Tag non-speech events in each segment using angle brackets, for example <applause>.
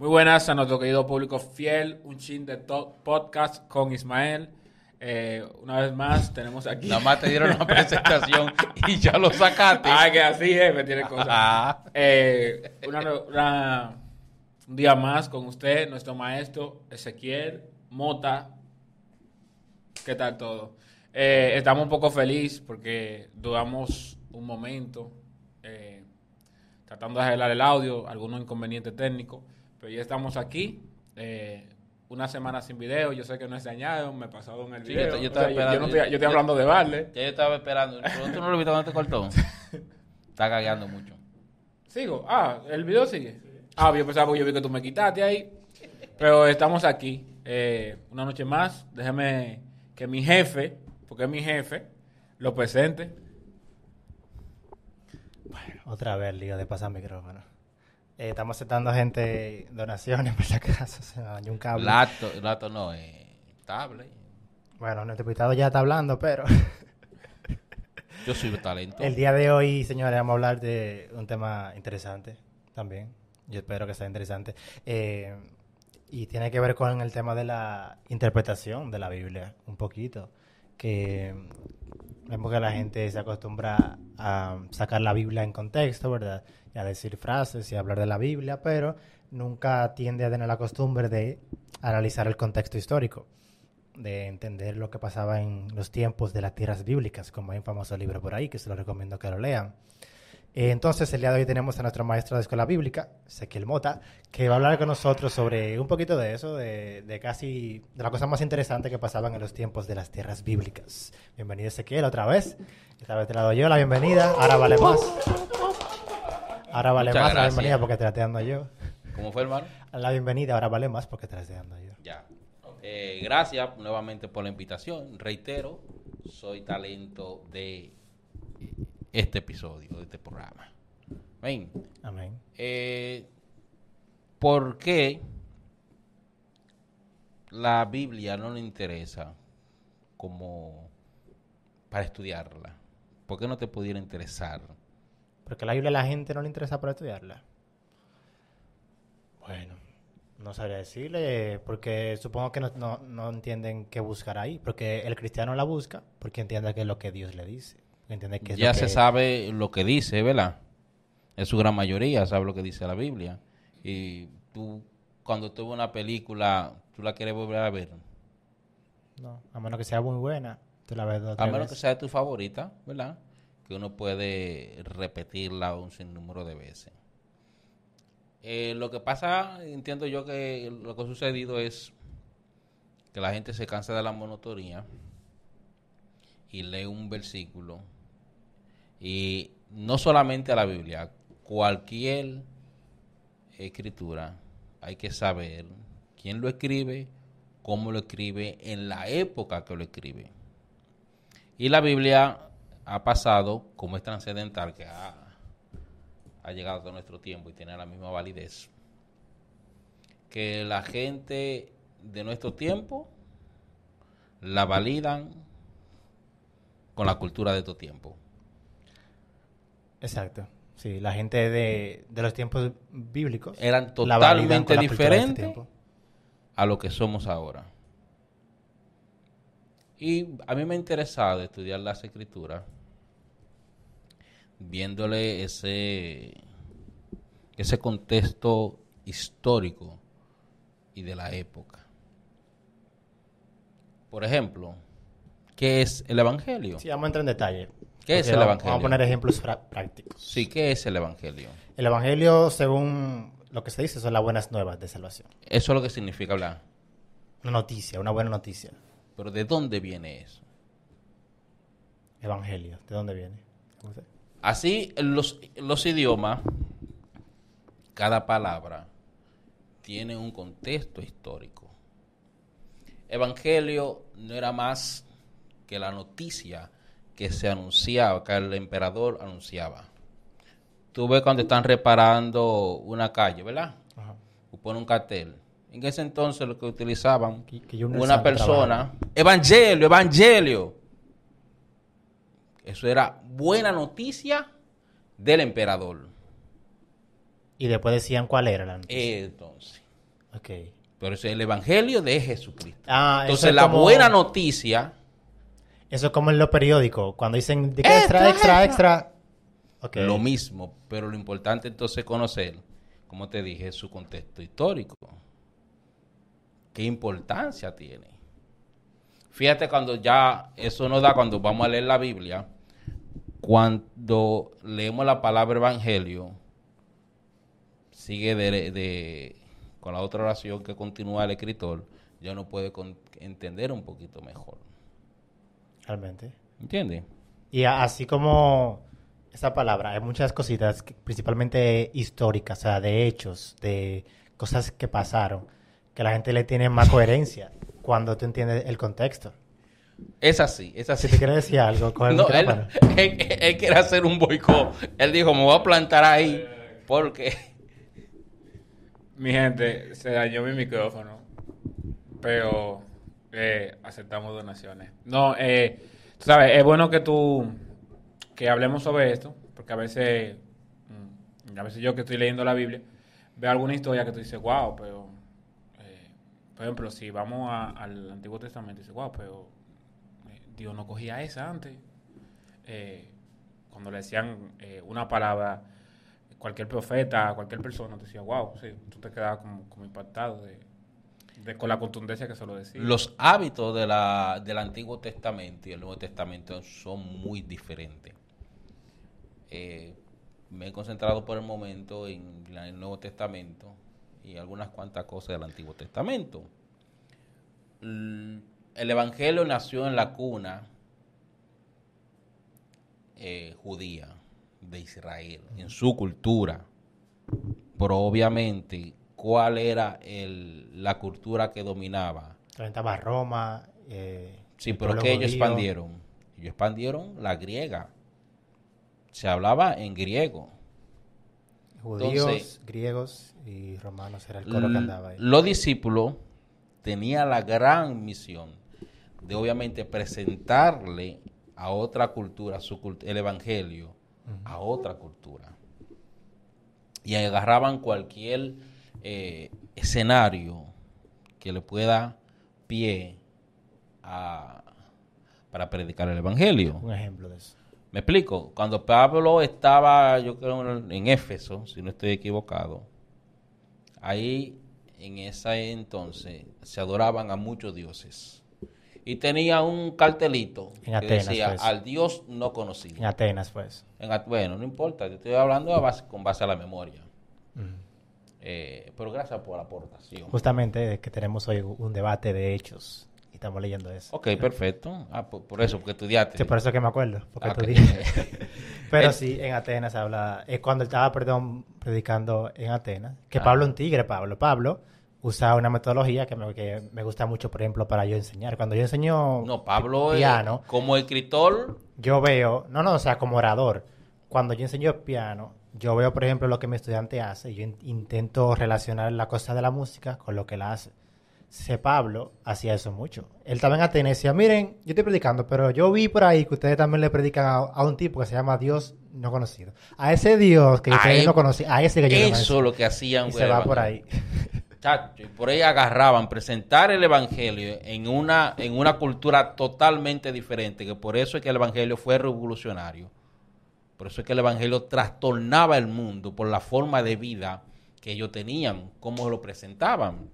Muy buenas a nuestro querido público fiel, un chin de top podcast con Ismael. Eh, una vez más tenemos aquí. Nada más te dieron una presentación <laughs> y ya lo sacaste. Ay, que así es, me tiene cosas. Ah. Eh, una, una- un día más con usted, nuestro maestro Ezequiel Mota. ¿Qué tal todo? Eh, estamos un poco felices porque dudamos un momento tratando de arreglar el audio, algunos inconvenientes técnicos, pero ya estamos aquí. eh, una semana sin video, yo sé que no es dañado, me he pasado en el Sí, video. yo- yo O estaba sea, yo- yo esperando. no estoy, yo estoy Yo- hablando de Vale. Ya yo estaba esperando. Pero tú no lo viste cuando te cortó. Está cagueando <laughs> mucho. ¿Sigo? Ah, ¿el video sigue? Ah, yo pensaba que yo vi que tú me quitaste ahí. Pero estamos aquí. eh, una noche más. Déjame que mi jefe, porque es mi jefe, lo presente. Otra vez, lío de pasar micrófono. Eh, estamos aceptando gente, donaciones, <laughs> por si acaso. Se me dañó un cable. Lato, lato no, eh, tablet. Bueno, nuestro invitado ya está hablando, pero <laughs> Yo soy talento. el día de hoy, señores, vamos a hablar de un tema interesante también. Yo espero que sea interesante. Eh, y tiene que ver con el tema de la interpretación de la Biblia, un poquito. Que vemos que la gente se acostumbra a sacar la Biblia en contexto, ¿verdad? Y a decir frases y a hablar de la Biblia, pero nunca tiende a tener la costumbre de analizar el contexto histórico, de entender lo que pasaba en los tiempos de las tierras bíblicas, como hay un famoso libro por ahí que se lo recomiendo que lo lean. Eh, Entonces, el día de hoy tenemos a nuestro maestro de escuela bíblica, Ezequiel Mota, que va a hablar con nosotros sobre un poquito de eso, de, casi de la cosa más interesante que pasaban en los tiempos de las tierras bíblicas. Bienvenido, Ezequiel, otra vez. Esta vez te la doy la bienvenida. Ahora vale más. Ahora vale Muchas más la bienvenida porque te la estoy dando yo. ¿Cómo fue, hermano? La bienvenida ahora vale más porque te la estoy dando yo. Ya. Eh, gracias nuevamente por la invitación. Reitero, soy talento de este episodio, de este programa. Ven, Amén. eh, ¿por qué la Biblia no le interesa como para estudiarla? ¿Por qué no te pudiera interesar? Porque la Biblia a la gente no le interesa para estudiarla. Bueno, no sabría decirle, porque supongo que no, no, no entienden qué buscar ahí. Porque el cristiano la busca porque entiende que es lo que Dios le dice. Entiende que es ya lo se que- sabe lo que dice, ¿verdad? En su gran mayoría sabe lo que dice la Biblia. Y tú, cuando tú ves una película, tú la quieres volver a ver. No, a menos que sea muy buena. Tú la ves dos A menos que sea tu favorita, ¿verdad? Que uno puede repetirla un sinnúmero de veces. Eh, lo que pasa, entiendo yo que lo que ha sucedido es que la gente se cansa de la monotonía y lee un versículo y no solamente a la Biblia, cualquier escritura hay que saber quién lo escribe, cómo lo escribe, en la época que lo escribe. Y la Biblia ha pasado, como es trascendental, que ha, ha llegado a nuestro tiempo y tiene la misma validez, que la gente de nuestro tiempo la validan con la cultura de estos tiempos. Exacto. Sí, la gente de, de los tiempos bíblicos Eran totalmente este diferentes tiempo. a lo que somos ahora. Y a mí me ha interesado estudiar las escrituras, viéndole ese, ese contexto histórico y de la época. Por ejemplo, ¿qué es el Evangelio? Sí, vamos a entrar en detalle. ¿Qué es el vamos- Evangelio? Vamos a poner ejemplos prácticos. Sí, ¿qué es el Evangelio? El Evangelio, según lo que se dice, son las buenas nuevas de salvación. Eso es lo que significa hablar. Una noticia, una buena noticia. Pero ¿de dónde viene eso? Evangelio, ¿de dónde viene? ¿Cómo se- Así, los, los idiomas, cada palabra tiene un contexto histórico. Evangelio no era más que la noticia que se anunciaba, que el emperador anunciaba. Tú ves cuando están reparando una calle, ¿verdad? Ajá. O pone un cartel. En ese entonces lo que utilizaban, Que- que Junior una persona, evangelio, evangelio. Eso era buena noticia del emperador. Y después decían cuál era la noticia. Entonces, Ok. Pero es el evangelio de Jesucristo. Ah, Entonces, es la como- buena noticia, Eso es como en los periódicos, cuando dicen extra, extra, extra. Ok. lo mismo. Pero lo importante entonces es conocer, como te dije, su contexto histórico. ¿Qué importancia tiene? Fíjate cuando ya, eso nos da cuando vamos a leer la Biblia, cuando leemos la palabra evangelio, sigue de, de- con la otra oración que continúa el escritor, ya uno puede con- entender un poquito mejor. Realmente. ¿Entiendes? Y así como esa palabra, hay muchas cositas, que- principalmente históricas, o sea, de hechos, de cosas que pasaron, que la gente le tiene más coherencia cuando tú entiendes el contexto. Es así, es así. Si te quieres decir algo, el <laughs> No, él, <laughs> él- él quiere hacer un boicot. Él dijo, me voy a plantar ahí porque... Mi gente, se dañó mi micrófono. Pero eh, aceptamos donaciones. No, eh, tú sabes, es bueno que tú, que hablemos sobre esto, porque a veces, mm, a veces yo que estoy leyendo la Biblia, veo alguna historia que tú dices, wow, pero, por ejemplo, si vamos al Antiguo Testamento, dices, wow, pero eh, Dios no cogía esa antes. Eh, cuando le decían eh, una palabra, cualquier profeta, cualquier persona, te decía, wow, sí, tú te quedabas como, impactado de, con la contundencia que se lo decía. Los hábitos de del Antiguo Testamento y el Nuevo Testamento son muy diferentes. Me he concentrado por el momento en el Nuevo Testamento y algunas cuantas cosas del Antiguo Testamento. El Evangelio nació en la cuna eh, judía de Israel, en su cultura. Pero obviamente, ¿cuál era el- la cultura que dominaba? Estaba Roma. eh, Sí, el pero que ellos expandieron. Ellos expandieron la griega. Se hablaba en griego. Judíos, Entonces- griegos y romanos era el coro que andaba ahí. Los discípulos tenían la gran misión de obviamente presentarle a otra cultura su cult- el evangelio a otra cultura. Y agarraban cualquier eh, escenario que le pueda pie a, para predicar el evangelio. Un ejemplo de eso. Me explico. Cuando Pablo estaba, yo creo, en Éfeso, si no estoy equivocado, ahí en ese entonces se adoraban a muchos dioses. Y tenía un cartelito En que Atenas, decía pues. al Dios no conocido. En Atenas, pues. En bueno, no importa, te estoy hablando a base- con base a la memoria. Eh, pero gracias por la aportación. Justamente que tenemos hoy un debate de hechos estamos leyendo eso. Ok, perfecto. Ah, por, por eso, porque estudiaste. Sí, por eso que me acuerdo, porque Ah, tú ok. dijiste. <laughs> Pero sí, en Atenas habla, es cuando estaba, perdón, predicando en Atenas, que Ah. Pablo un tigre, Pablo. Pablo usa una metodología que me, que me gusta mucho, por ejemplo, para yo enseñar. Cuando yo enseño No, Pablo, piano, como escritor, yo veo, no, no, o sea, como orador, cuando yo enseño piano, yo veo, por ejemplo, lo que mi estudiante hace y yo in- intento relacionar la cosa de la música con lo que él hace. Ese Pablo hacía eso mucho. Él estaba en Atenas decía, miren, yo estoy predicando, pero yo vi por ahí que ustedes también le predican a, a un tipo que se llama Dios no conocido. A ese Dios que ustedes no conocían, a ese que yo no eso conocía. es lo que hacían. Y con se va por ahí. <laughs> Chacho, y por ahí agarraban presentar el evangelio en una en una cultura totalmente diferente, que por eso es que el evangelio fue revolucionario. Por eso es que el evangelio trastornaba el mundo por la forma de vida que ellos tenían, cómo lo presentaban.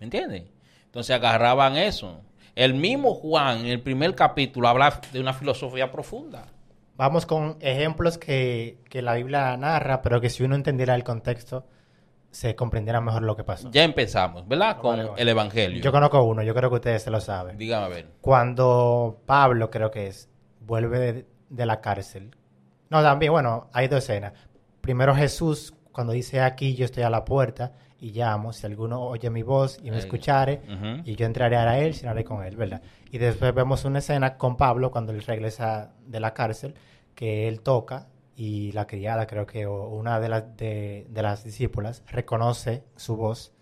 ¿Me entiendes? Entonces agarraban eso. El mismo Juan en el primer capítulo habla de una filosofía profunda. Vamos con ejemplos que, que la Biblia narra, pero que si uno entendiera el contexto, se comprendiera mejor lo que pasó. Ya empezamos, ¿verdad? Con Vale, vale. el evangelio. Yo conozco uno, yo creo que ustedes se lo saben. Dígame a ver. Cuando Pablo, creo que es, vuelve de, de la cárcel. No, también, bueno, hay dos escenas. Primero Jesús, cuando dice aquí yo estoy a la puerta y llamo, si alguno oye mi voz y me escuchare, y yo entraré a él, cenaré con él, ¿verdad? Y después vemos una escena con Pablo cuando él regresa de la cárcel, que él toca y la criada, creo que, o una de las, de, de las discípulas, reconoce su voz,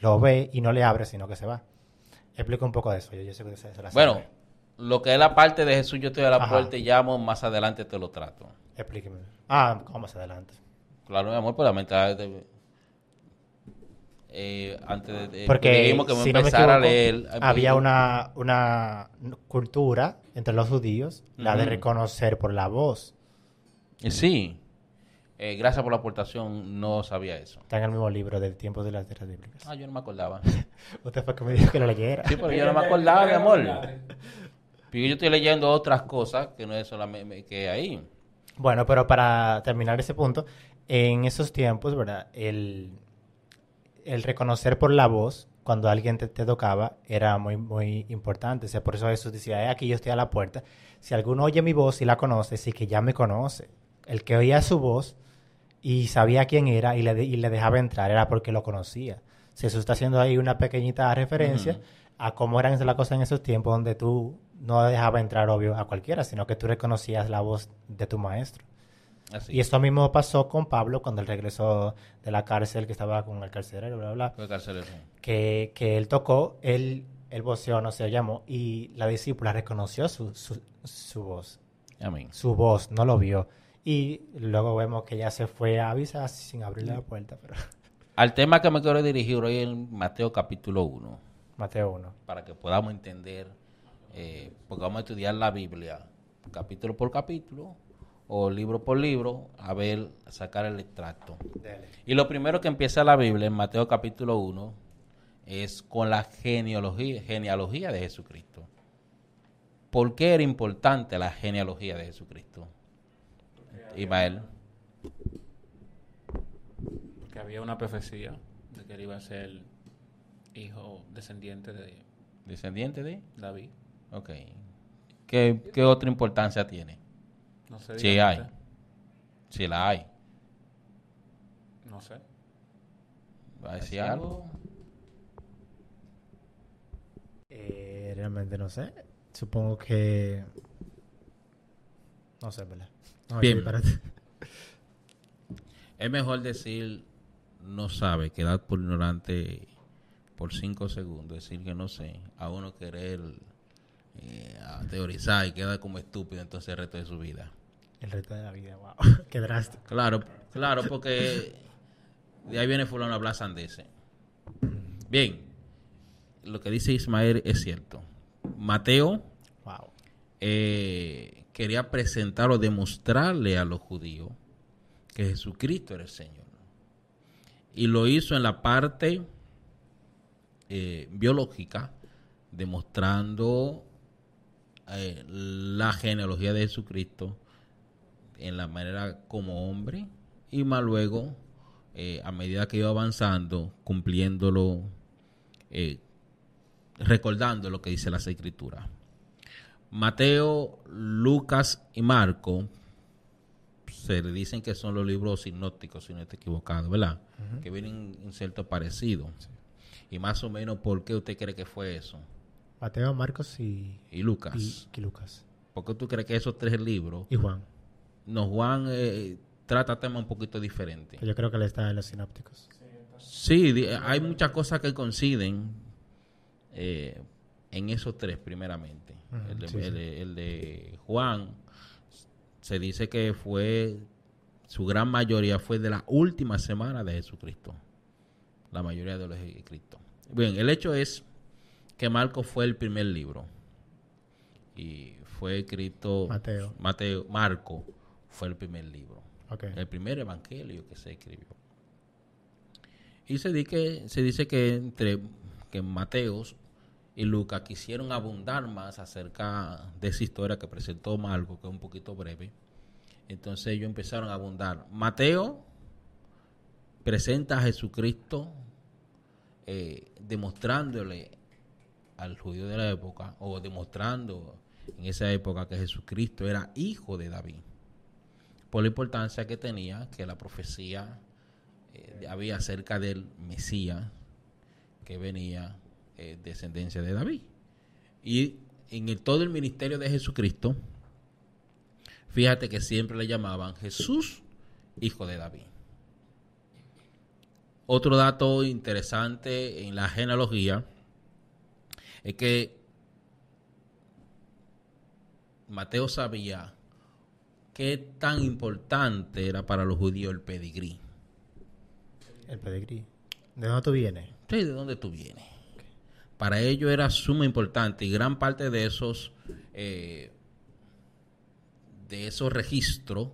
lo ve y no le abre, sino que se va. Explica un poco de eso, yo, yo sé que se, se la Bueno, sabe. lo que es la parte de Jesús, yo estoy a la Ajá. puerta y llamo, más adelante te lo trato. Explíqueme. Ah, ¿cómo más adelante? Claro, mi amor, por la mentalidad de- eh, antes de, Porque dijimos que si no me empezar a equivoco, leer. había una, una cultura entre los judíos, la de reconocer por la voz. Eh, Sí. Eh, gracias por la aportación, no sabía eso. Está en el mismo libro del tiempo de las tierras bíblicas. Ah, yo no me acordaba. <laughs> Usted fue que me dijo que lo leyera. Sí, pero yo no me acordaba, mi amor. Pero yo estoy leyendo otras cosas que no es solamente que ahí. Bueno, pero para terminar ese punto, en esos tiempos, ¿verdad? El, el reconocer por la voz, cuando alguien te, te tocaba, era muy, muy importante. O sea, por eso Jesús decía, "He aquí yo estoy a la puerta. Si alguno oye mi voz y la conoce, sí que ya me conoce. El que oía su voz y sabía quién era y le, y le dejaba entrar era porque lo conocía. Sea, Jesús está haciendo ahí una pequeñita referencia a cómo eran las cosas en esos tiempos donde tú no dejaba entrar, obvio, a cualquiera, sino que tú reconocías la voz de tu maestro. Así. Y esto mismo pasó con Pablo cuando él regresó de la cárcel, que estaba con el carcelero, bla, bla, bla. Fue carcelero. Que, que él tocó, él, el voceó, no se llamó, y la discípula reconoció su, su, su voz. Amén. Su voz, no lo vio. Y luego vemos que ya se fue a avisar sin abrirle la puerta. Pero... <laughs> Al tema que me quiero dirigir hoy en Mateo capítulo 1, Mateo 1. para que podamos entender, eh, porque vamos a estudiar la Biblia capítulo por capítulo o libro por libro, a ver, a sacar el extracto. Y lo primero que empieza la Biblia en Mateo capítulo 1 es con la genealogía, genealogía de Jesucristo. ¿Por qué era importante la genealogía de Jesucristo? Ismael. Porque había una profecía de que él iba a ser hijo descendiente de ¿Descendiente de? David. Ok. ¿Qué, qué otra importancia tiene? No sé. Sí hay. usted. Si la hay. No sé. ¿Va a decir algo? Eh, realmente no sé. Supongo que... No sé, ¿verdad? No, Bien. espérate. Es mejor decir no sabe, quedar por ignorante por cinco segundos, decir que no sé, a uno querer eh, a teorizar y queda como estúpido entonces el resto de su vida. El resto de la vida, wow. <laughs> Qué drástico. Claro, claro, porque de ahí viene fulano a hablar sandeces. Bien, lo que dice Ismael es cierto. Mateo Wow. eh, quería presentar o demostrarle a los judíos que Jesucristo era el Señor. Y lo hizo en la parte eh, biológica, demostrando eh, la genealogía de Jesucristo en la manera como hombre y más luego, eh, a medida que iba avanzando, cumpliéndolo, eh, recordando lo que dice las escrituras. Mateo, Lucas y Marco se le dicen que son los libros sinópticos, si no estoy equivocado, ¿verdad? Que vienen en cierto parecido. Y más o menos, ¿por qué usted cree que fue eso? Mateo, Marcos y, Y Lucas. y, y Lucas. ¿Por qué tú crees que esos tres libros, Y Juan. No, Juan eh, trata temas un poquito diferentes? Yo creo que él está en los sinópticos. Sí, di- hay muchas cosas que coinciden eh, en esos tres, primeramente. El, de, sí, el sí. de- el de Juan se dice que fue, su gran mayoría fue de la última semana de Jesucristo. La mayoría de los escritos. Bien, el hecho es que Marco fue el primer libro. Y fue escrito. Mateo. Mateo, Marco fue el primer libro el primer evangelio que se escribió. Y se, di que, se dice que entre que Mateos y Lucas quisieron abundar más acerca de esa historia que presentó Marco, que es un poquito breve. Entonces ellos empezaron a abundar. Mateo presenta a Jesucristo eh, demostrándole al judío de la época, o demostrando en esa época que Jesucristo era hijo de David por la importancia que tenía que la profecía eh, había acerca del Mesías que venía eh, descendencia de David. Y en todo el ministerio de Jesucristo, fíjate que siempre le llamaban Jesús, hijo de David. Otro dato interesante en la genealogía es que Mateo sabía qué tan importante era para los judíos el pedigrí. El pedigrí. ¿De dónde tú vienes? Sí, ¿de dónde tú vienes? Para ello era suma importante y gran parte de esos eh, de esos registros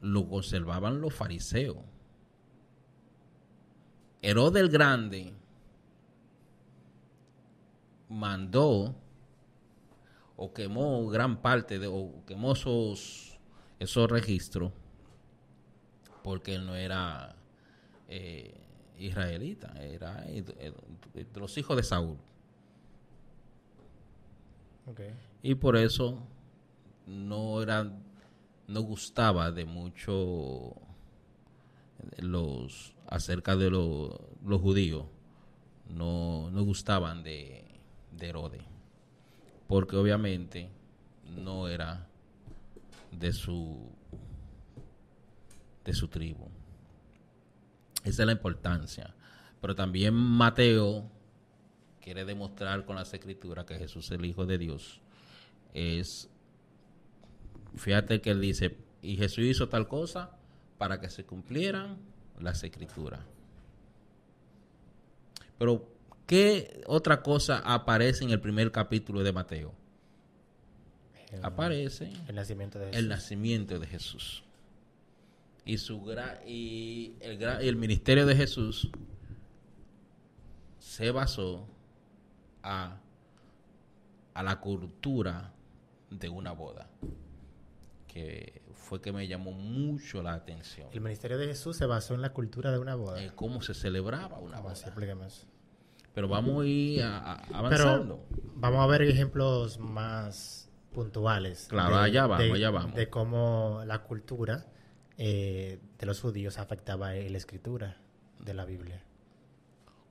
lo conservaban los fariseos. Herodes el Grande mandó o quemó gran parte de, o quemó esos, esos registros porque él no era eh, israelita, era de los hijos de Saúl. Y por eso no era, no gustaba de mucho los acerca de los judíos, no, no gustaban de, de Herodes, porque obviamente no era de su de su tribu. Esa es la importancia. Pero también Mateo quiere demostrar con las escrituras que Jesús es el Hijo de Dios. Es, fíjate que él dice, y Jesús hizo tal cosa para que se cumplieran las escrituras. Pero, ¿qué otra cosa aparece en el primer capítulo de Mateo? Aparece el nacimiento de Jesús. El nacimiento de Jesús. Y, su y, el, y el ministerio de Jesús se basó a, a la cultura de una boda, que fue que me llamó mucho la atención. El ministerio de Jesús se basó en la cultura de una boda. cómo se celebraba una boda. Más. Pero vamos a ir avanzando. vamos a ver ejemplos más puntuales. Claro, allá vamos, allá vamos. De cómo la cultura eh, de los judíos afectaba la escritura de la Biblia.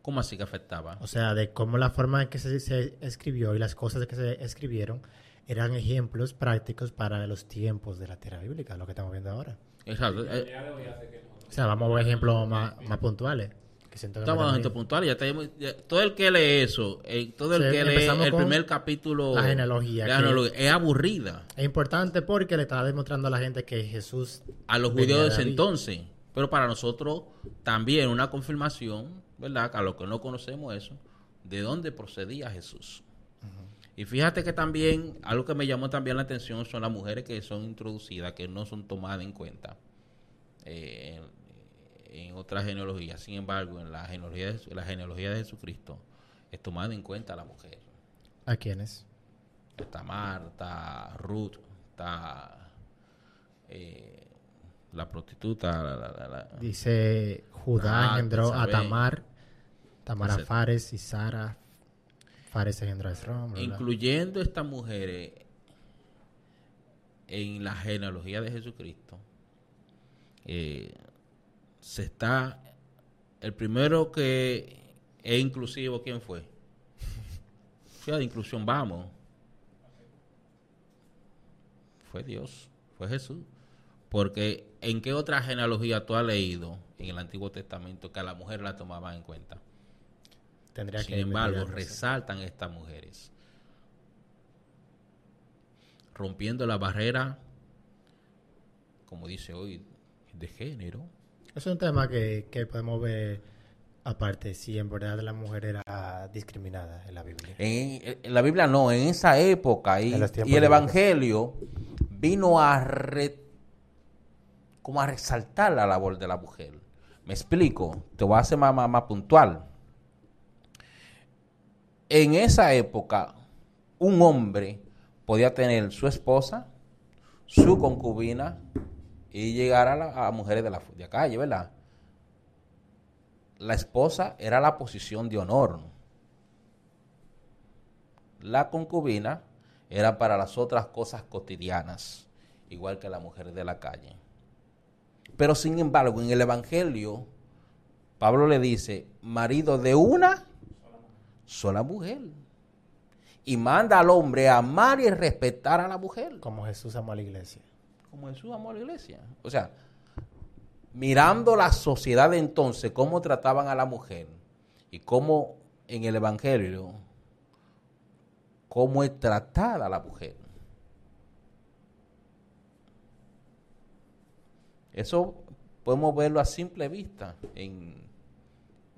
¿Cómo así que afectaba? O sea, de cómo la forma en que se, escribió y las cosas que se escribieron eran ejemplos prácticos para los tiempos de la tierra bíblica, lo que estamos viendo ahora. Exacto. Eh, o sea, vamos a ver ejemplos más, puntuales. Estamos dando ejemplos puntuales. Ya tenemos, todo el que lee eso, eh, todo el que lee el primer capítulo, la genealogía, es aburrida. Es importante porque le está demostrando a la gente que Jesús. A los judíos de ese entonces. Pero para nosotros también una confirmación ¿verdad? A los que no conocemos eso, de dónde procedía Jesús. Y fíjate que también, algo que me llamó también la atención son las mujeres que son introducidas, que no son tomadas en cuenta eh, en, otras genealogías. Sin embargo, en la genealogía, de, la genealogía de Jesucristo es tomada en cuenta la mujer. ¿A quiénes? Está Marta, Ruth, está eh, la prostituta. Dice Judá engendró a Tamar Tamara Fares y Sara Fares engendró a Incluyendo estas mujeres en la genealogía de Jesucristo, eh, se está. El primero que es inclusivo, ¿quién fue? <laughs> Fue de inclusión, vamos. Fue Dios, fue Jesús. Porque ¿en qué otra genealogía tú has leído en el Antiguo Testamento que a la mujer la tomaban en cuenta? Sin embargo, resaltan estas mujeres, rompiendo la barrera, como dice hoy, de género. Es un tema que, podemos ver aparte, si en verdad la mujer era discriminada en la Biblia. En, la Biblia no, en esa época, y, el Evangelio vino a, como a resaltar la labor de la mujer. Me explico, te voy a hacer más, más puntual en esa época un hombre podía tener su esposa, su concubina y llegar a, a mujeres de la, de calle, ¿verdad? La esposa era la posición de honor. La concubina era para las otras cosas cotidianas, igual que la mujer de la calle. Pero sin embargo, en el Evangelio, Pablo le dice, marido de una sola mujer. Y manda al hombre a amar y respetar a la mujer. Como Jesús amó a la iglesia. Como Jesús amó a la iglesia. O sea, mirando la sociedad de entonces, cómo trataban a la mujer y cómo en el Evangelio, cómo es tratada la mujer. Eso podemos verlo a simple vista en,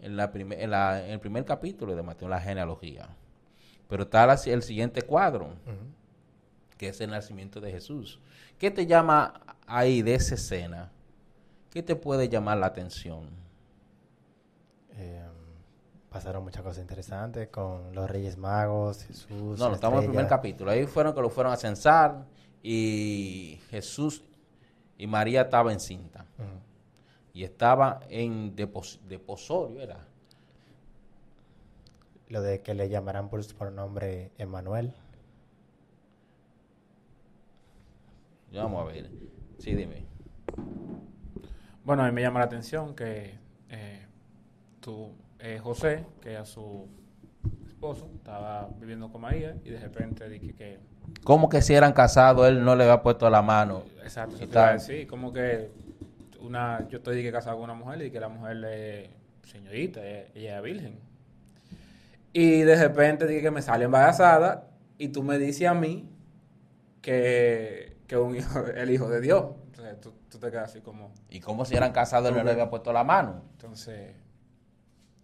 en, la primer- en, la- en el primer capítulo de Mateo, la genealogía. Pero está la- el siguiente cuadro, que es el nacimiento de Jesús. ¿Qué te llama ahí de esa escena? ¿Qué te puede llamar la atención? Eh, pasaron muchas cosas interesantes con los Reyes Magos, Jesús. No, no, estamos en el primer capítulo. Ahí fueron que lo fueron a censar y Jesús y María estaba encinta. Ujú. Y estaba en depos- deposorio, era. Lo de que le llamarán por su nombre Emanuel. Vamos a ver. Sí, dime. Bueno, a mí me llama la atención que eh, tú, eh, José, que a su esposo, estaba viviendo con María y de repente dije que... ¿Cómo que si eran casados él no le había puesto la mano? Exacto, eso Y te iba a tal. decir, como que una, yo estoy dije, casado con una mujer y que la mujer es señorita, ella es virgen. Y de repente dije que me sale embarazada y tú me dices a mí que, que un hijo, el hijo de Dios. Entonces tú, tú te quedas así como... ¿Y cómo si eran casados él no le había puesto la mano? Entonces,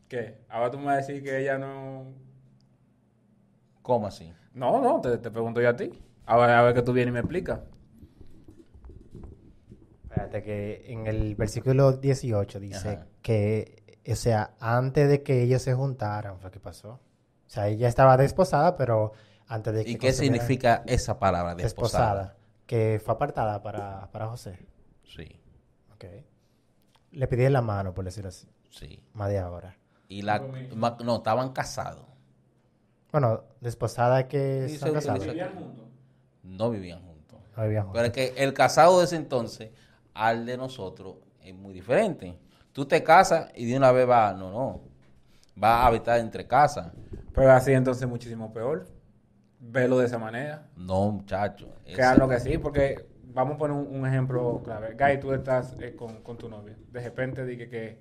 ¿qué? Ahora tú me vas a decir que ella no... ¿Cómo así? No, no, te, te pregunto yo a ti. A ver, a ver que tú vienes y me explicas. Espérate que en el versículo 18 dice Ajá. que, o sea, antes de que ellos se juntaran fue que pasó. O sea, ella estaba desposada, pero antes de que ¿Y qué significa esa palabra, desposada? desposada? Que fue apartada para, para José. Sí, Ok. Le pidieron la mano, por decirlo así, sí. más de ahora. Y la... ma- No, estaban casados. Bueno, desposada que Sí, están se casados. utiliza- No vivían juntos. No vivían Pero juntos. es que el casado de ese entonces al de nosotros es muy diferente. Tú te casas y de una vez va, no, no, va a habitar entre casas. Pero así entonces muchísimo peor. Verlo de esa manera. No, muchacho. Claro que sí, porque vamos a poner un, un ejemplo clave. Guy, tú estás eh, con, con tu novia. De repente dije que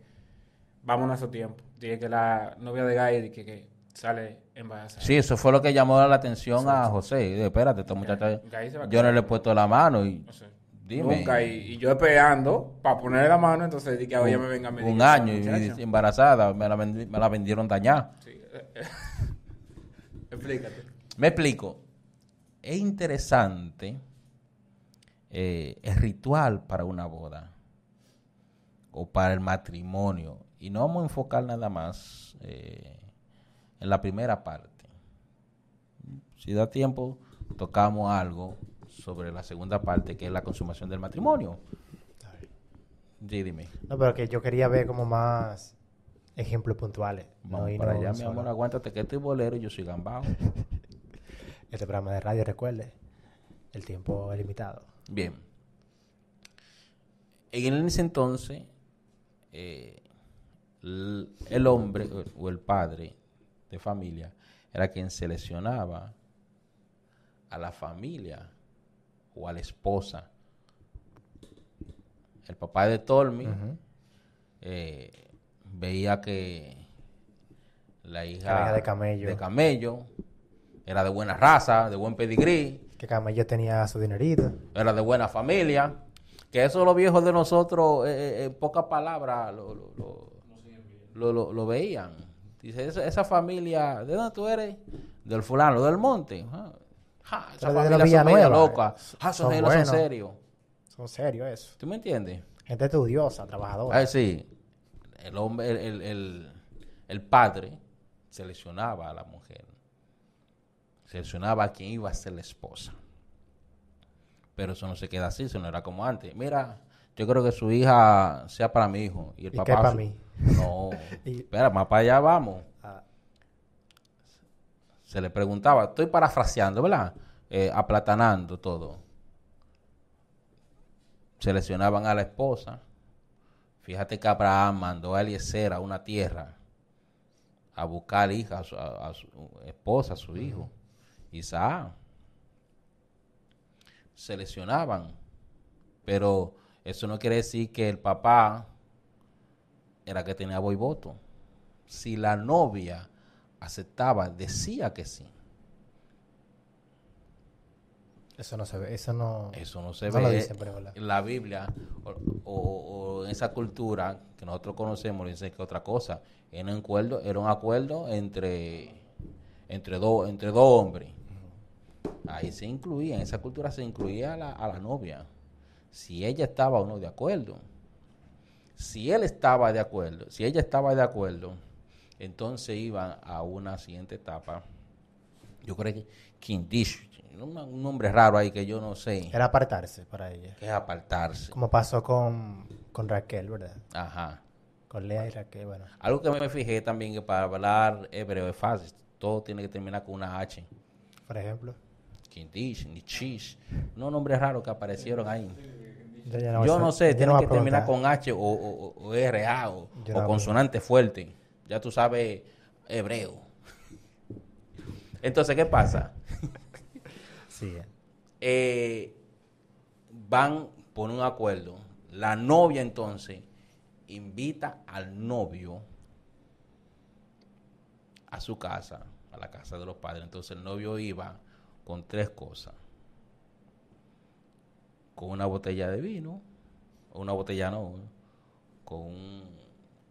vamos a su tiempo. Dije que la novia de Guy dije que sale embarazada. Sí, eso fue lo que llamó la atención a José. Dije, Espérate, esta muchacha, yo no le he puesto la mano y No sé. dime. Nunca. Y, y yo esperando para ponerle la mano, entonces dije que ahora ella me venga a medir. un año y, embarazada, me la, vendi- me la vendieron dañada. Sí. <laughs> Explícate. Me explico. Es interesante eh, el ritual para una boda o para el matrimonio. Y no vamos a enfocar nada más eh, en la primera parte. Si da tiempo, tocamos algo sobre la segunda parte, que es la consumación del matrimonio. Sí, dime. No, pero que yo quería ver como más ejemplos puntuales. Vamos no para allá, mi amor. Aguántate que estoy bolero y yo soy gambao. <laughs> Este programa de radio, recuerde, el tiempo es limitado. Bien. En ese entonces, eh, el hombre o- el padre de familia era quien seleccionaba a la familia o a la esposa. El papá de Tolmi eh, veía que la hija La hija de Camello. de Camello era de buena raza, de buen pedigrí, Que Camello tenía su dinerito. era de buena familia, que eso los viejos de nosotros, eh, eh, en pocas palabras, lo, lo, lo- lo- lo- lo veían. Dice, esa, esa familia, ¿de dónde tú eres? Del fulano, del monte. Ah, ja, esa Pero familia son media Villanueva, loca. eh, Ah, son serios. Son serios eso. ¿Tú me entiendes? Gente estudiosa, trabajadora. Ah, sí. El hombre, el, el, el- el padre seleccionaba a la mujer. Seleccionaba a quien iba a ser la esposa. Pero eso no se queda así, eso no era como antes. Mira, yo creo que su hija sea para mi hijo. Y el ¿Y papá. qué para su- mí? No. <laughs> Y- Espera, más para allá vamos. Ah, Se le preguntaba, estoy parafraseando, ¿verdad? Eh, aplatanando todo. Seleccionaban a la esposa. Fíjate que Abraham mandó a Eliezer a una tierra a buscar hija, a su, a- a su esposa, a su hijo, Isaac. Seleccionaban. Pero eso no quiere decir que el papá era que tenía voz y voto. Si la novia aceptaba, decía que sí. Eso no se ve, eso no... Eso no se no ve lo dicen, pero la Biblia o, en esa cultura que nosotros conocemos, dice que otra cosa. Era un acuerdo, era un acuerdo entre, entre, dos entre dos hombres. Ahí se incluía, en esa cultura se incluía a la, a la novia. Si ella estaba o no de acuerdo. Si él estaba de acuerdo, si ella estaba de acuerdo, entonces iban a una siguiente etapa. Yo creo que Kindish, un, nombre raro ahí que yo no sé, Era apartarse para ella. que es apartarse. Como pasó con, con Raquel, ¿verdad? Ajá. Con Lea y Raquel, bueno. Algo que me fijé también que para hablar hebreo es fácil. Todo tiene que terminar con una H. Por ejemplo. Kindish, Nichish. Unos nombres raros que aparecieron ahí. Yo, no sé, yo tiene voy que terminar con H o, o, o- RA o, o consonante fuerte. Ya tú sabes hebreo. Entonces, ¿qué pasa? <laughs> Sí. Eh, van por un acuerdo. La novia entonces invita al novio a su casa, a la casa de los padres. Entonces el novio iba con tres cosas. Con una botella de vino, o una botella no, con un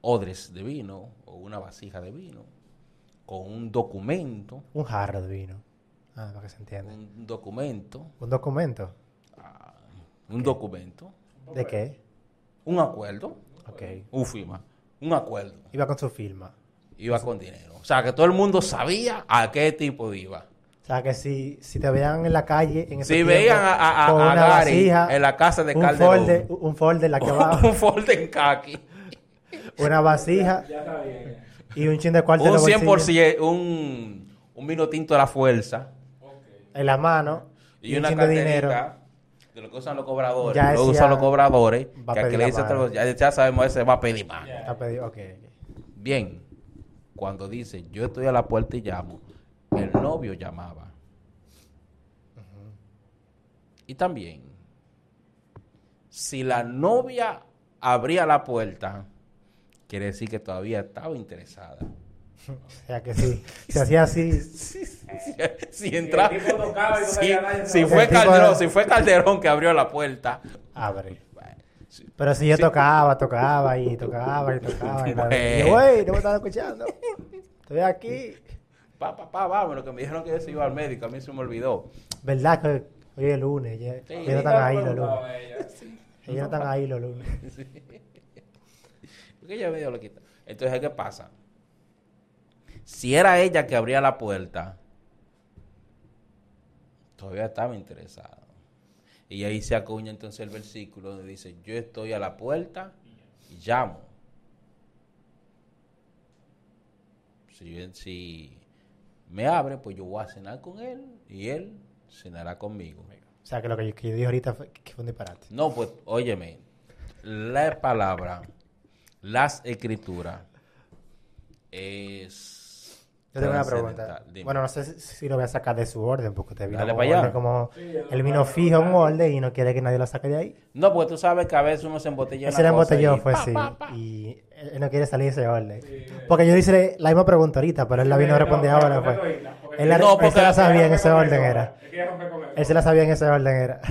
odres de vino o una vasija de vino, con un documento, Un jarro de vino. Ah, para que se entienda. un documento, Un documento. un documento, ¿De qué? un acuerdo, Ok. un firma, un acuerdo. Iba con su firma. Iba con dinero. O sea, que todo el mundo sabía a qué tipo iba. O sea, que si, si te veían en la calle, en ese Si tiempo, veían a, a- a- con a una Gary vasija, en la casa de un Calderón, un folder la que va, <laughs> un folder en kaki, una vasija Ya está bien. y un chin de cuarto un los 100%, bolsillos, un, un vino tinto de la fuerza en la mano y, y, un una chin de dinero. de lo que usan los cobradores. Ya lo usan los cobradores, va a que aquí pedir le la mano. ya, ya sabemos, ese va a pedir mano. Está pedido, ok. Bien, cuando dice yo estoy a la puerta y llamo, el novio llamaba. Y también, si la novia abría la puerta, quiere decir que todavía estaba interesada. O sea que sí, se hacía así, <laughs> si entra, si, nadie, si fue Calderón, si fue Calderón que abrió la puerta, abre. Pero si yo tocaba, tocaba y tocaba y tocaba. Y güey, no me están escuchando. Estoy aquí. Pa, pa, pa, vámonos, que me dijeron que yo se iba al médico, a mí se me olvidó. ¿Verdad que hoy es lunes? Ya, Sí, ellos no están ahí los lunes. <laughs> Ellos no están ahí los lunes. Porque ella medio lo quita. Entonces, ¿qué pasa? Si era ella que abría la puerta, todavía estaba interesada. Y ahí se acuña entonces el versículo donde dice, yo estoy a la puerta y llamo. Si, si me abre, pues yo voy a cenar con él y él cenará conmigo. O sea que lo que yo, que yo dije ahorita fue, que fue un disparate. No, pues, óyeme, la palabra, las escrituras, es... Yo tengo una pregunta. Dime. Bueno, no sé si, lo voy a sacar de su orden, porque usted vino Dale con pa' un allá. orden como... Él vino fijo en un orden y no quiere que nadie lo saque de ahí. No, porque tú sabes que a veces uno se embotella Él una se le cosa embotelló, fue pa, sí. pa, pa. Y él él no quiere salir de ese orden. Porque yo hice la misma pregunta ahorita, pero él la vino a responder ahora. Fue. Él, la- No, él porque se la sabía en ese orden era. Él se la sabía en ese orden era.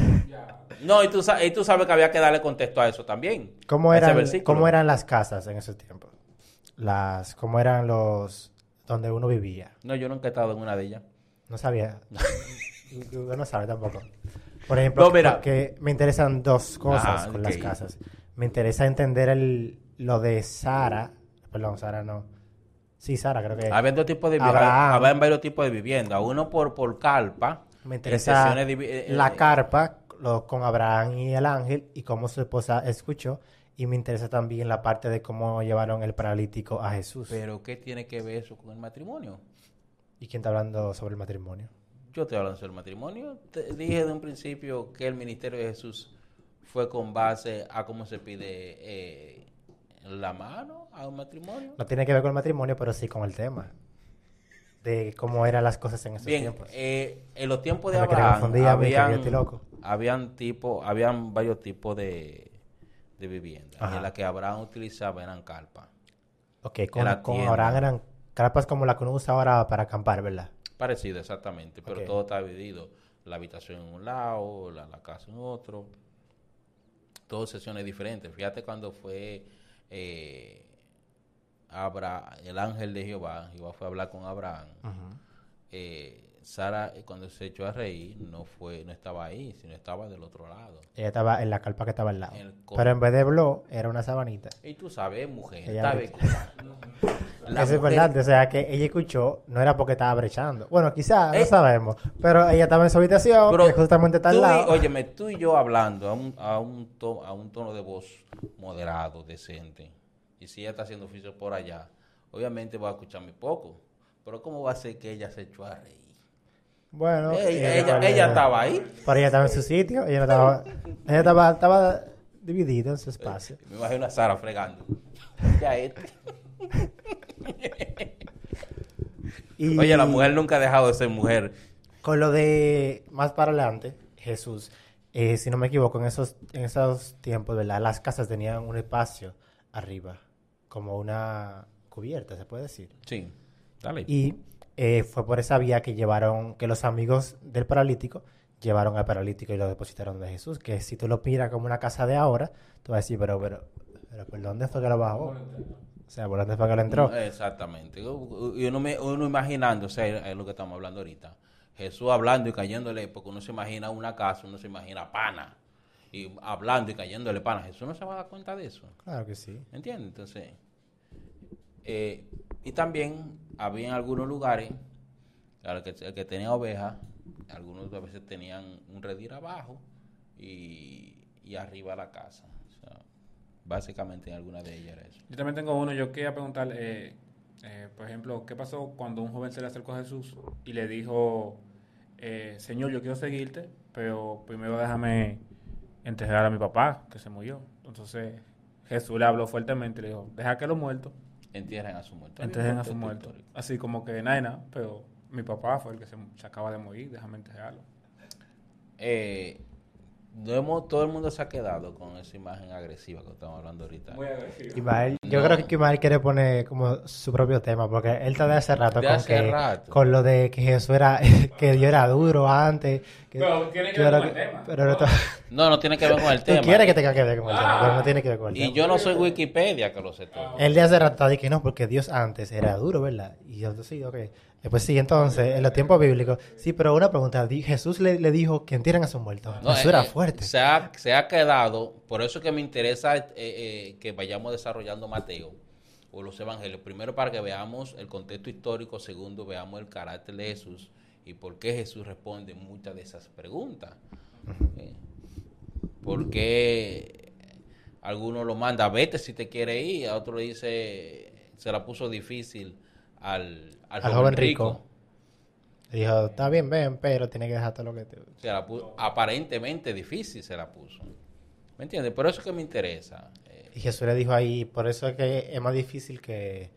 No, y tú, y tú sabes que había que darle contexto a eso también. ¿Cómo ese eran. ¿Cómo eran las casas en ese tiempo? Las, ¿Cómo eran los... donde uno vivía? No, yo nunca he estado en una de ellas. No sabía. <laughs> Yo no sabe tampoco. Por ejemplo, No, mira. porque me interesan dos cosas Ajá, con las casas. Me interesa entender el, lo de Sara. Perdón, Sara no. Sí, Sara, creo que. Había dos tipos de varios tipos de vivienda. Uno por, por carpa. Me interesa divi- eh, la eh, carpa lo- con Abraham y el ángel y cómo su esposa escuchó. Y me interesa también la parte de cómo llevaron el paralítico a Jesús. Pero, ¿qué tiene que ver eso con el matrimonio? ¿Y quién está hablando sobre el matrimonio? Yo estoy hablando sobre el matrimonio. Te dije de un principio que el ministerio de Jesús fue con base a cómo se pide eh, la mano a un matrimonio. No tiene que ver con el matrimonio, pero sí con el tema. De cómo eran las cosas en esos Bien, tiempos. eh, en los tiempos de Abraham habían, habían tipo, habían varios tipos de, de viviendas. Ajá. Y en las que Abraham utilizaba eran carpas. Ok, con, con. Abraham eran carpas como la que uno usa ahora para acampar, ¿verdad? Parecido, exactamente, pero todo está dividido. la habitación en un lado, la, la casa en otro. Todas sesiones diferentes. Fíjate cuando fue eh, Abra, el ángel de Jehová, Jehová fue a hablar con Abraham. Eh, Sara, eh, cuando se echó a reír, no fue, no estaba ahí, sino estaba del otro lado. Ella estaba en la carpa que estaba al lado. Pero en vez de blog, era una sabanita. Y tú sabes, mujer, Ella. La <laughs> Eso es verdad, o sea que ella escuchó, no era porque estaba brechando. Bueno, quizás, no Eh. sabemos. Pero ella estaba en su habitación, Pero que justamente está al tú y- lado. óyeme, tú y yo hablando a un, a, un to- a un tono de voz moderado, decente, y si ella está haciendo oficio por allá, obviamente va a escucharme poco. Pero ¿cómo va a ser que ella se echó a reír? Bueno, ella, ella, vale. ella estaba ahí. Pero ella estaba en su sitio, ella no estaba, ella estaba, estaba dividida en su espacio. Me imagino a Sara fregando. Ya este. Y Oye, la mujer nunca ha dejado de ser mujer. Con lo de más para adelante, Jesús, eh, si no me equivoco, en esos, en esos tiempos, ¿verdad? Las casas tenían un espacio arriba, como una cubierta, se puede decir. Sí, dale. Y eh, fue por esa vía que llevaron, que los amigos del paralítico llevaron al paralítico y lo depositaron de Jesús. Que si tú lo miras como una casa de ahora, tú vas a decir, pero, pero, pero ¿por dónde fue que lo bajó? O sea, ¿por dónde fue que lo entró? Exactamente. Y uno, me- uno imaginando, o sea, es lo que estamos hablando ahorita. Jesús hablando y cayéndole, porque uno se imagina una casa, uno se imagina pana. Y hablando y cayéndole pana. Jesús no se va a dar cuenta de eso. Claro que sí. ¿Entiendes? Entonces, eh, y también había en algunos lugares, que, que tenía ovejas, algunos a veces tenían un redil abajo y, y arriba la casa. Básicamente en alguna de ellas era eso. Yo también tengo uno. Yo quería preguntar, eh, eh, por ejemplo, ¿qué pasó cuando un joven se le acercó a Jesús y le dijo, eh, Señor, yo quiero seguirte, pero primero déjame enterrar a mi papá, que se murió? Entonces Jesús le habló fuertemente le dijo, deja que los muertos Entierren a su muerto. entierren a su muerto. Así como que nada, pero mi papá fue el que se, se acaba de morir, déjame enterrarlo. Eh, hemos- todo el mundo se ha quedado con esa imagen agresiva que estamos hablando ahorita. Ismael, yo No. creo que Ismael quiere poner como su propio tema, porque él está de hace rato, De con, hace que- rato. con lo de que Jesús era, <laughs> que Dios era duro antes. Que, Pero tiene que yo ver con el tema. Pero no, No, no tiene que ver con el <laughs> tú tema. quieres que tenga que ver con el tema, pero no tiene que ver con el Y tema. yo no soy Wikipedia que lo sé todo. Él de hace rato está de que no, porque Dios antes era duro, ¿verdad? Y yo, sí, ok. Después sí, entonces, en los tiempos bíblicos, sí, pero una pregunta, Jesús le, le dijo que entierren a sus muertos. No, Jesús eh, era eh, fuerte. Se ha, se ha quedado, por eso es que me interesa eh, eh, que vayamos desarrollando Mateo o los evangelios. Primero para que veamos el contexto histórico, segundo veamos el carácter de Jesús y por qué Jesús responde muchas de esas preguntas. Eh, Porque algunos lo manda, vete si te quiere ir, a otro le dice, se la puso difícil al, al, Al joven rico. Le dijo, está bien, ven, pero tiene que dejar todo lo que te... se la puso, aparentemente difícil se la puso. ¿Me entiendes? Por eso es que me interesa. Eh, Y Jesús le dijo ahí, por eso es que es más difícil que,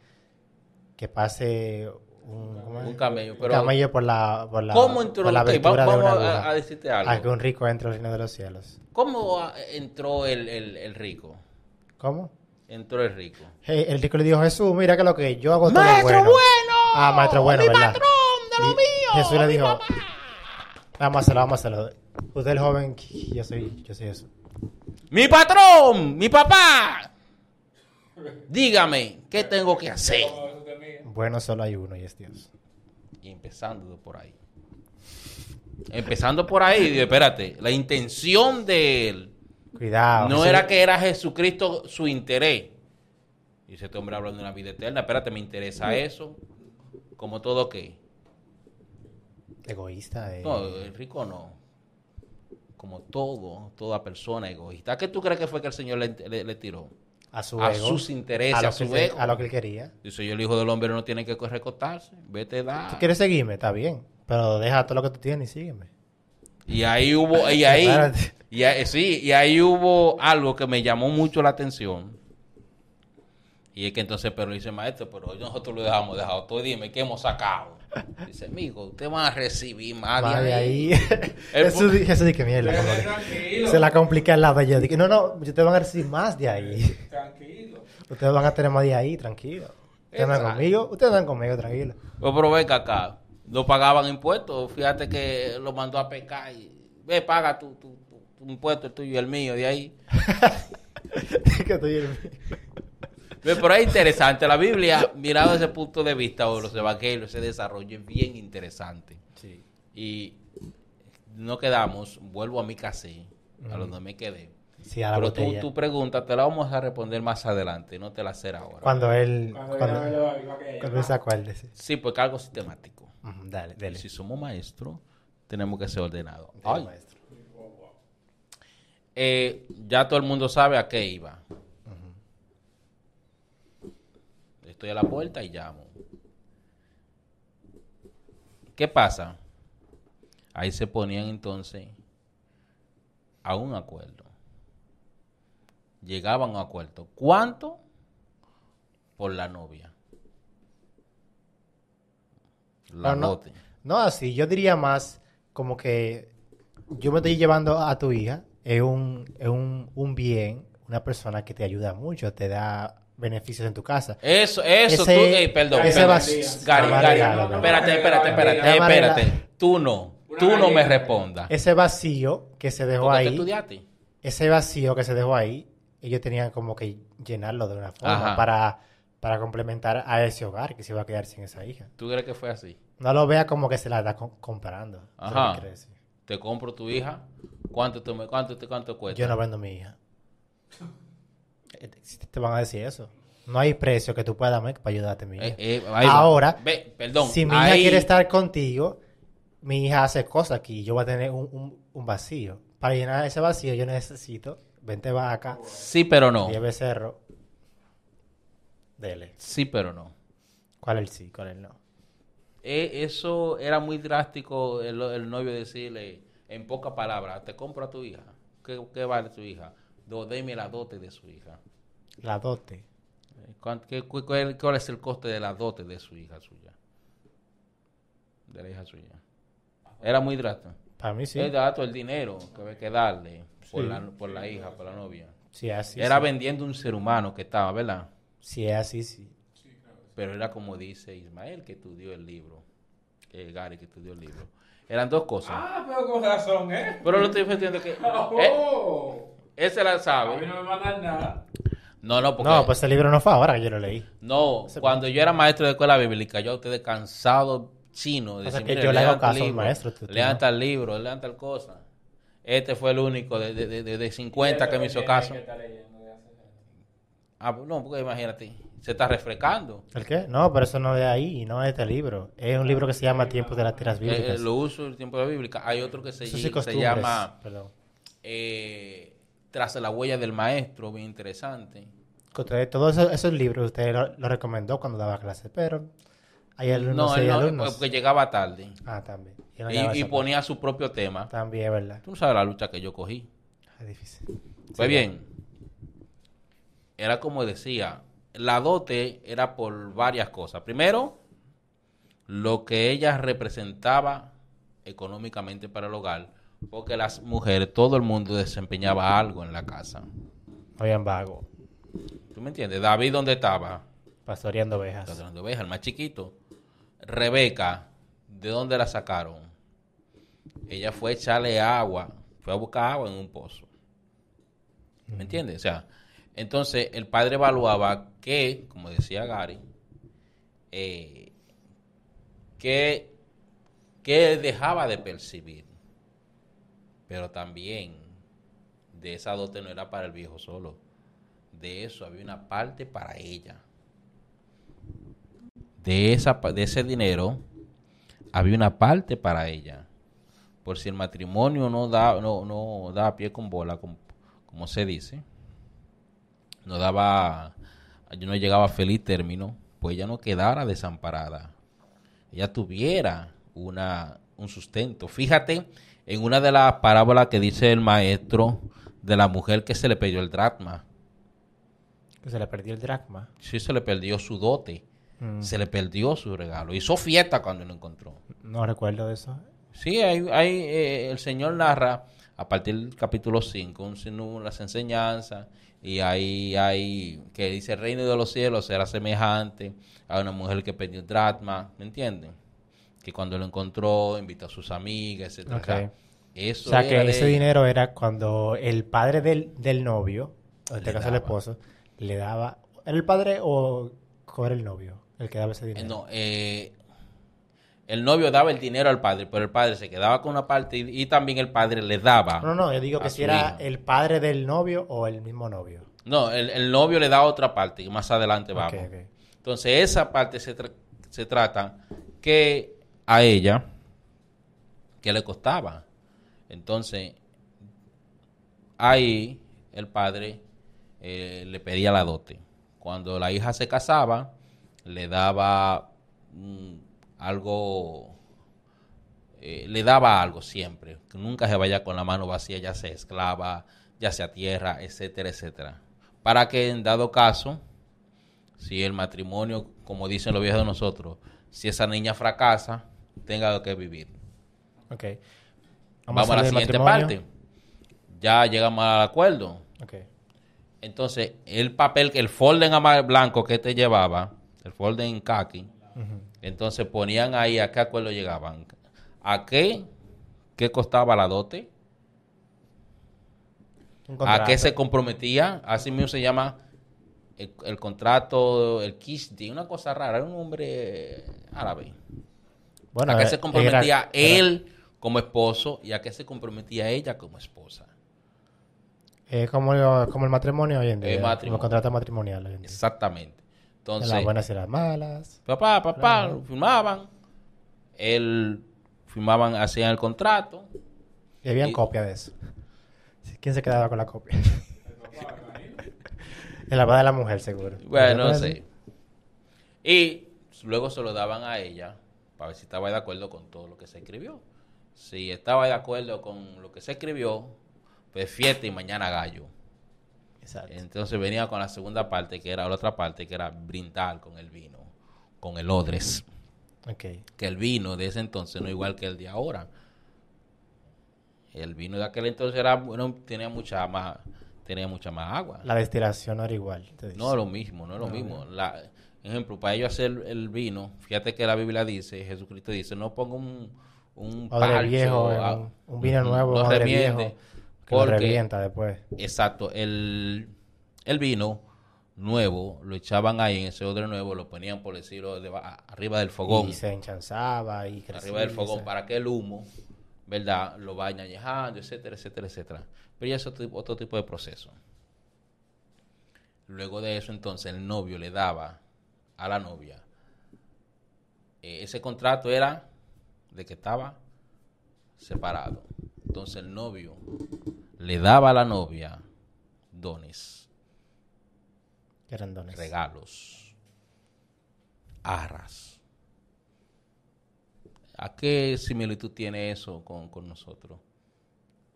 que pase un. Un camello, Un pero- camello por la, por la, ¿Cómo entró? por la ok, abertura va- de una vamos a, decirte algo. a que un rico entre al reino de los cielos. ¿Cómo entró el, el- el rico? ¿Cómo? Entró el rico. Hey, el rico le dijo, Jesús, mira que lo que yo hago todo ¡Maestro bueno. bueno! Ah, maestro bueno, ¡Mi ¿verdad? patrón de lo Y mío! Jesús le mi dijo, papá! vamos a hacerlo, vamos a hacerlo. Usted el joven, yo soy, yo soy eso. ¡Mi patrón! ¡Mi papá! Dígame, ¿qué tengo que hacer? Bueno, solo hay uno y es Dios. Y empezando por ahí. Empezando por ahí, espérate, la intención de él Cuidado. no era que era Jesucristo su interés. Dice este hombre hablando de una vida eterna, espérate, me interesa eso. Como todo qué. Egoísta. eh. No, el rico no. Como todo, toda persona egoísta. ¿A qué tú crees que fue que el Señor le, le- le tiró? a su a ego. sus intereses, a lo a su que ego. a lo que él quería. Dice yo, el hijo del hombre no tiene que recostarse. Vete, da. ¿Tú quieres seguirme? Está bien. Pero deja todo lo que tú tienes y sígueme. Y ahí hubo, y ahí. <laughs> y ahí- sí, y ahí hubo algo que me llamó mucho la atención. Y es que entonces Pedro dice, maestro, pero hoy nosotros lo dejamos dejado todo. Dime, ¿qué hemos sacado? Dice, amigo, ustedes van a recibir más Va de ahí. ahí. <laughs> El Jesús, Jesús dice, mierda. Se la complica al lado yo. Dije, no, no, ustedes van a recibir más de ahí. Tranquilo. <laughs> Ustedes van a tener más de ahí, tranquilo. Ustedes van Exacto. conmigo, ustedes van conmigo, tranquilo. Pues, pero venga acá. no pagaban impuestos. Fíjate que lo mandó a pecar y ve, paga tu, tu, impuesto, el tuyo y el mío, de ahí. <laughs> Que estoy en- <laughs> Ve, Pero es interesante. La Biblia, mirado desde ese punto de vista, o los evangelios, ese desarrollo es bien interesante. Sí. Y no quedamos, vuelvo a mi casé, a donde me quedé. Sí, a la Pero tú, tu pregunta te la vamos a responder más adelante, no te la hacer ahora. Cuando él... Cuando Cuando, cuando él se acuerde, sí. Sí, porque algo sistemático. Dale, dale. si somos maestros, tenemos que ser ordenados. Ay, maestro. Eh, ya todo el mundo sabe a qué iba. Estoy a la puerta y llamo. ¿Qué pasa? Ahí se ponían entonces a un acuerdo. Llegaban a un acuerdo. ¿Cuánto? Por la novia. La No, no. así, yo diría más como que yo me estoy llevando a tu hija, es un, es un, un bien, una persona que te ayuda mucho, te da beneficios en tu casa. Eso, eso, Ese- tú, perdón, ese va- Gary, Gary, va- va- espérate, espérate, espérate, espérate. Tú no, tú no me respondas. Ese vacío que se dejó ahí, estudiaste. ese vacío que se dejó ahí, ellos tenían como que llenarlo de una forma Ajá. para, para complementar a ese hogar que se iba a quedar sin esa hija. ¿Tú crees que fue así? No lo vea como que se la está co- comparando. Eso es lo que Ajá. Te compro tu hija. ¿Cuánto te, me- cuánto cuánto cuesta? Yo no vendo mi hija. <laughs> Te van a decir eso. No hay precio que tú puedas darme para ayudarte a mi hija. Eh, eh. Ahora, Ve, perdón. si mi hija ahí- quiere estar contigo, mi hija hace cosas aquí. Yo voy a tener un, un- un vacío. Para llenar ese vacío, yo necesito 20 vacas, Sí, pero no. 10 becerros. Dele. Sí, pero no. ¿Cuál es el sí? ¿Cuál es el no? Eh, eso era muy drástico el, el novio decirle en pocas palabras, te compro a tu hija. ¿Qué, qué vale tu hija? Do, deme la dote de su hija. La dote. Eh, ¿cuán- qué- cu- cuál, cuál es el coste de la dote de su hija suya? De la hija suya. Era muy drástico. Para mí sí. Es dato el dinero que había que darle por, Sí. la, por la hija, por la novia. Es así, era sí. vendiendo un ser humano que estaba, ¿verdad? Es así, sí. Pero era como dice Ismael que estudió el libro. Eh, Gary que estudió el libro. Eran dos cosas. Ah, pero con razón, ¿eh? Pero lo estoy diciendo que... <laughs> eh, Oh. ese la A mí sabe. no me mandan nada. No, no, porque... No, pues el libro no fue ahora que yo lo leí. No, cuando yo era maestro de escuela bíblica, yo a ustedes cansado chino. de Pasa decir, que "Mire, yo le hago caso al libro, maestro, lean no". tal libro, lean tal cosa. Este fue el único de, de, de, de 50 que me hizo caso. Ah, no, porque imagínate, se está refrescando. ¿El qué? No, pero eso no es de ahí, no es de este libro. Es un libro que se llama Tiempos de las Tiras Eh, Bíblicas. eh, lo uso el tiempo de la bíblica. Hay otro que se, sí, llama eh, Tras la huella del maestro, bien interesante. Todos esos, esos libros usted lo, lo recomendó cuando daba clases, pero hay alumnos No, y él no, alumnos. porque llegaba tarde Ah, también. No y, ponía su propio tema. También, ¿verdad? Tú no sabes la lucha que yo cogí. Es difícil. Pues Sí, bien, era como decía, la dote era por varias cosas. Primero, lo que ella representaba económicamente para el hogar, porque las mujeres, todo el mundo desempeñaba algo en la casa. Oigan, vago. ¿Tú me entiendes? David, ¿dónde estaba? Pastoreando ovejas. De ovejas, el más chiquito. Rebeca, ¿de dónde la sacaron? Ella fue a echarle agua, fue a buscar agua en un pozo. ¿Me entiendes? O sea, entonces el padre evaluaba que, como decía Gary, eh, que, que dejaba de percibir. Pero también de esa dote no era para el viejo solo. De eso había una parte para ella de, esa, de ese dinero había una parte para ella. Por si el matrimonio no da, no, no da pie con bola, como se dice, no daba, no llegaba a feliz término, pues ella no quedara desamparada. Ella tuviera una, un sustento. Fíjate en una de las parábolas que dice el maestro de la mujer que se le perdió el dracma. Que se le perdió el dracma. Sí se le perdió su dote. Mm, Se le perdió su regalo. Hizo fiesta cuando lo encontró. No recuerdo de eso. Sí, hay, hay, eh, el Señor narra a partir del capítulo 5 un sinnúmero las enseñanzas y ahí hay que dice el reino de los cielos será semejante a una mujer que perdió un dracma, ¿me entienden? que cuando lo encontró invitó a sus amigas, etcétera. O sea, Ok. eso O sea, que de- ese dinero era cuando el padre del, del novio, o en este caso el esposo, le daba... ¿Era el padre o o era el novio el que daba ese Eh, dinero? No, eh, el novio daba el dinero al padre, pero el padre se quedaba con una parte y, y también el padre le daba. No, no, yo digo que si era el padre del novio o el mismo novio. No, el, el novio le da otra parte, que más adelante vamos. Entonces, esa parte se, tra- se trata que a ella, que le costaba. Entonces, ahí el padre eh, le pedía la dote. Cuando la hija se casaba, le daba mm, algo, eh, le daba algo siempre. Que nunca se vaya con la mano vacía, ya sea esclava, ya sea tierra, etcétera, etcétera. Para que en dado caso, si el matrimonio, como dicen los viejos de nosotros, si esa niña fracasa, tenga que vivir. Ok. Vamos, a la siguiente matrimonio. parte. Ya llegamos al acuerdo. Ok. Entonces, el papel, el folder ama- blanco que te llevaba, el folder en khaki. Entonces ponían ahí a qué acuerdo llegaban. ¿A qué? ¿Qué costaba la dote? ¿A qué se comprometía? Así mismo se llama el, el contrato, el kishdi, una cosa rara, era un nombre árabe. Bueno, ¿A qué eh, se comprometía era- era- él como esposo y a qué se comprometía ella como esposa? Es como, como el matrimonio hoy en día. El Como matrimonio. el contrato matrimonial hoy en día. Exactamente. En Entonces, las buenas y las malas. papá, papá, Claro. firmaban, él firmaban, hacían el contrato. Y había Y- copia de eso. ¿Quién se quedaba con la copia? <laughs> el papá de la mujer, seguro. Bueno, no sé. Y luego se lo daban a ella para ver si estaba de acuerdo con todo lo que se escribió. Si estaba de acuerdo con lo que se escribió, pues fiesta y mañana gallo. Exacto. Entonces venía con la segunda parte, que era la otra parte, que era brindar con el vino, con el odres. Ok. Que el vino de ese entonces no es igual que el de ahora. El vino de aquel entonces era, bueno, tenía mucha más, tenía mucha más agua. La destilación no era igual. te. No es lo mismo, no es lo No, mismo. La, ejemplo, para ellos hacer el vino, fíjate que la Biblia dice, Jesucristo dice, no ponga un, un parcho, viejo, un, un vino nuevo, no viejo. Que lo porque- revienta después. Exacto, el, el vino nuevo lo echaban ahí en ese odre nuevo, lo ponían por decirlo arriba del fogón, Y se enchanzaba y crecía. arriba del fogón para que el humo, ¿verdad? Lo vaya añejando, etcétera, etcétera, etcétera. Pero ya es otro, otro tipo de proceso. Luego de eso, entonces, el novio le daba a la novia. eh, ese contrato era de que estaba separado. Entonces, el novio le daba a la novia dones, que eran dones. regalos, arras. ¿A qué similitud tiene eso con, con nosotros?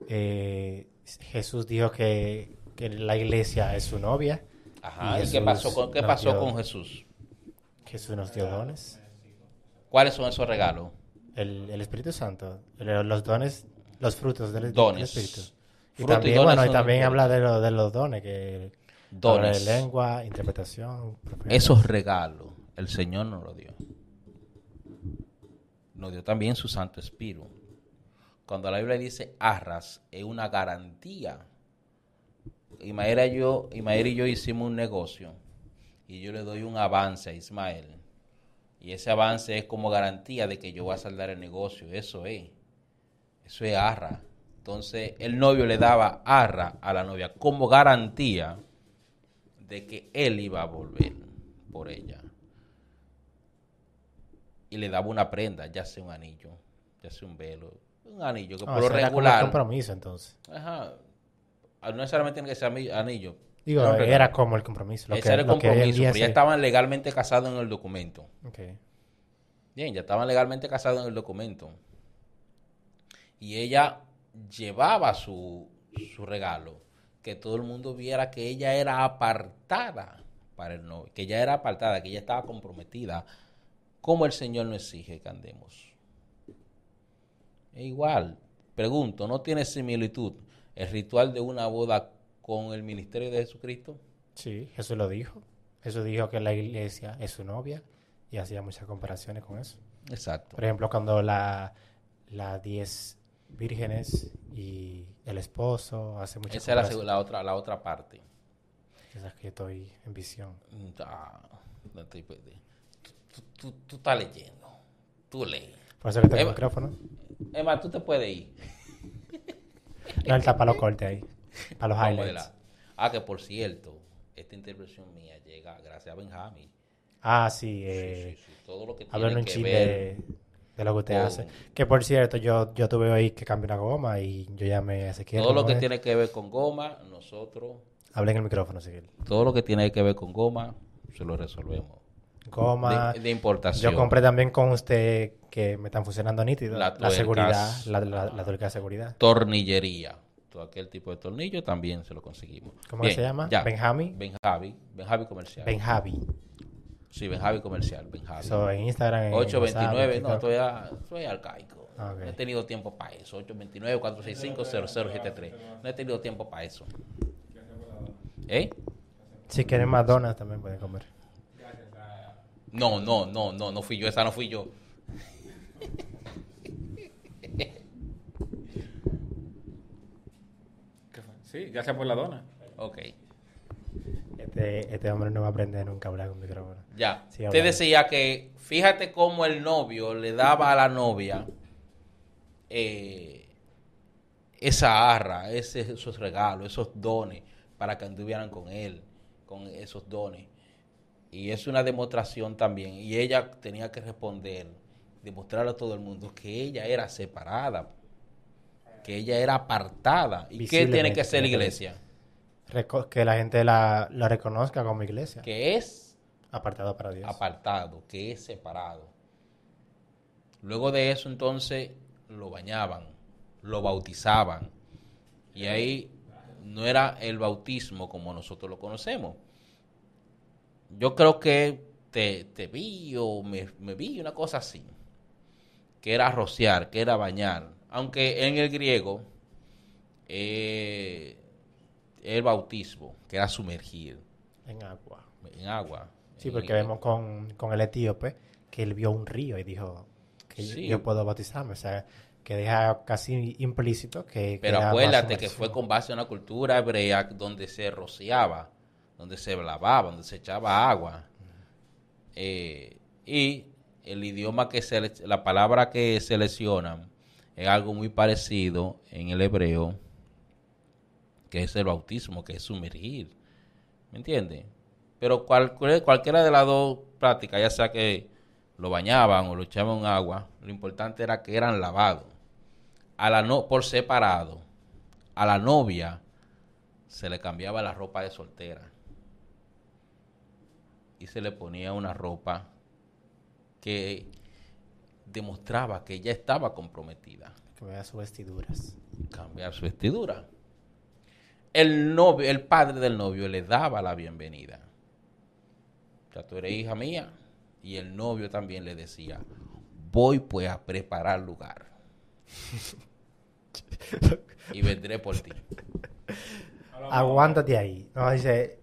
Eh, Jesús dijo que, que la iglesia es su novia. Ajá, Y ¿y qué pasó, con, qué pasó dio- con Jesús? Jesús nos dio dones. ¿Cuáles son esos regalos? El, el Espíritu Santo. los dones, los frutos del, del Dones. Espíritu. Y también, bueno, y también habla de, lo- de los dones, que Dones. de lengua, interpretación. Esos regalos el Señor nos los dio. Nos dio también su Santo Espíritu. Cuando la Biblia dice arras, es una garantía. Ismael y yo, Ismael y yo hicimos un negocio y yo le doy un avance a Ismael. Y ese avance es como garantía de que yo voy a saldar el negocio. Eso es. Eso es arra. Entonces el novio le daba arra a la novia como garantía de que él iba a volver por ella. Y le daba una prenda, ya sea un anillo, ya sea un velo, un anillo que Ah, por lo como regular, compromiso, entonces. ajá, ah, no necesariamente tiene que ser anillo. Digo, Era como el compromiso. Lo Ese que, era el lo compromiso, pero ya estaban legalmente casados en el documento. Ok. Bien, ya estaban legalmente casados en el documento. Y ella llevaba su, su regalo, que todo el mundo viera que ella era apartada para el novio, que ella era apartada, que ella estaba comprometida, como el Señor nos exige que andemos. Es igual, pregunto, ¿no tiene similitud el ritual de una boda con el ministerio de Jesucristo? Sí, Jesús lo dijo. Jesús dijo que la iglesia es su novia y hacía muchas comparaciones con eso. Exacto. Por ejemplo, cuando la las 10 vírgenes y el esposo hace muchas Esa es la, otra, la otra parte. Esas que estoy en visión. Mm, ah, no puede- Tú, tú- tú estás leyendo. Tú lees. Por eso que tengo el micrófono. Emma, tú te puedes ir. <laughs> No, él tapa los cortes ahí. Para los highlights. la- Ah, que por cierto, esta intervención mía llega gracias a Benjamín. Ah, sí. Sí, Eh, sí, sí, Todo lo que tiene que ver. De, lo que usted hace. Que por cierto, yo, yo tuve hoy que cambiar una goma y yo llamé a Ezequiel. Todo lo ¿cómo que es? tiene que ver con goma, nosotros, Hablé en el micrófono, Ezequiel. todo lo que tiene que ver con goma, se lo resolvemos. Goma. De, de importación. Yo compré también con usted que me están funcionando nítido. La La, seguridad, la, la, la tuerca de seguridad. Tornillería. Todo aquel tipo de tornillo también se lo conseguimos. ¿Cómo Bien, se llama? ya. Benjami. Benjavi. Benjavi comercial. Benjavi. Sí, Benjavi comercial. Benjavi. Eso en Instagram. en 829, WhatsApp, no, en estoy, a- estoy arcaico. No he tenido tiempo para eso. 829-465-0073. No he tenido tiempo para eso. ¿Eh? Si quieren más donas también pueden comer. No, no, no, no, no fui yo. Esa no fui yo. <laughs> ¿Qué fue? Sí, gracias por la dona. Ok. Este, este hombre no va a aprender nunca a hablar con micrófono. Ya. Sí, Te hablando. decía que fíjate cómo el novio le daba a la novia eh, esa arra, ese- esos regalos, esos dones para que anduvieran con él, con esos dones. Y es una demostración también. Y ella tenía que responder, demostrarle a todo el mundo que ella era separada, que ella era apartada. ¿Y qué tiene que hacer la iglesia? Que la gente la, la reconozca como iglesia. Que es Apartado para Dios. apartado, que es separado. Luego de eso entonces lo bañaban, lo bautizaban. Y ahí no era el bautismo como nosotros lo conocemos. Yo creo que te, te vi o me, me vi una cosa así, que era rociar, que era bañar. Aunque en el griego eh, el bautismo, que era sumergir En agua. en agua. Sí, En- porque vemos con, con el etíope que él vio un río y dijo que yo- Sí. yo puedo bautizarme. O sea, que deja casi implícito que... Pero que acuérdate que fue con base a una cultura hebrea donde se rociaba, donde se lavaba, donde se echaba agua. Eh, y el idioma que se, la palabra que seleccionan es algo muy parecido en el hebreo, que es el bautismo, que es sumergir. ¿Me entiendes? Pero cual- cualquiera de las dos prácticas, ya sea que lo bañaban o lo echaban en agua, lo importante era que eran lavados a la no por separado a la novia se le cambiaba la ropa de soltera y se le ponía una ropa que demostraba que ella estaba comprometida vea sus vestiduras. cambiar su vestidura el novio el padre del novio le daba la bienvenida. O sea tú eres hija mía. Y el novio también le decía voy pues a preparar lugar. <laughs> Y vendré por ti. Aguántate ahí. No, dice...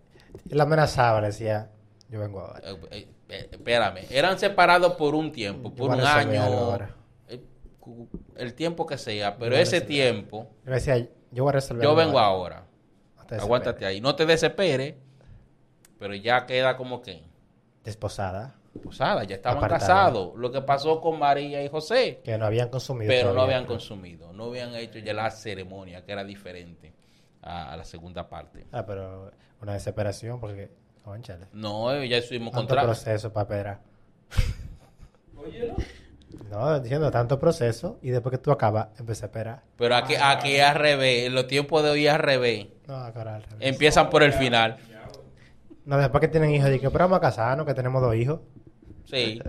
Él amenazaba, le decía, yo vengo ahora. Eh, eh, eh, espérame, eran separados por un tiempo, por un año, el tiempo que sea, pero ese tiempo, Yo decía, yo voy a resolver yo algo vengo ahora, te aguántate ahí, no te desesperes, pero ya queda como que, Desposada. posada, ya estaban Apartada. casados, lo que pasó con María y José, Que no habían consumido pero no habían consumido, no habían hecho ya la ceremonia, que era diferente a, a la segunda parte. Ah, pero una desesperación porque... Conchale. No, ya estuvimos contra... proceso para. No, diciendo tanto proceso y después que tú acabas, empecé a esperar. Pero aquí, aquí es al revés, en los tiempos de hoy es al revés. No, ahora al revés. Empiezan por el final. No, después que tienen hijos, dije, pero vamos a casarnos, que tenemos dos hijos. Sí.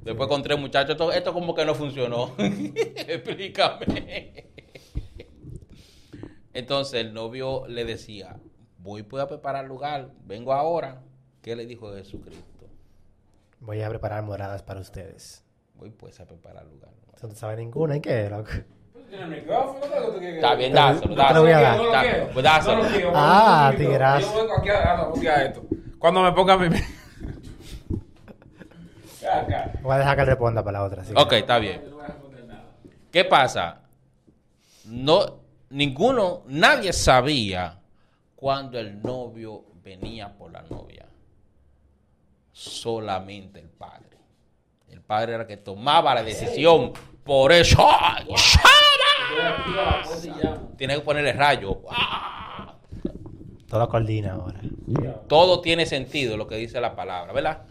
Después con tres muchachos, esto, esto como que no funcionó. <laughs> Explícame. Entonces el novio le decía, voy pues a preparar lugar, vengo ahora. ¿Qué le dijo Jesucristo? Voy a preparar moradas para ustedes. Voy pues a preparar lugar. Tú no sabes ninguna, ¿y qué, loco? ¿Tiene el micrófono? ¿Qué tú quieres? Está bien, dáselo, te lo voy a dáselo. dar. No lo Da- quiero. pues dáselo. No. Ah. Yo vengo aquí a, esto. Cuando me ponga mi... <laughs> Voy a dejar que él responda para la otra. sí. Ok, está bien. ¿Qué pasa? No, ninguno, nadie sabía cuando el novio venía por la novia. Solamente el padre. El padre era el que tomaba la decisión. Por eso. ¡ay, ¡Shara! Tiene que ponerle rayo. Todo coordina ahora. Todo tiene sentido lo que dice la palabra, ¿verdad?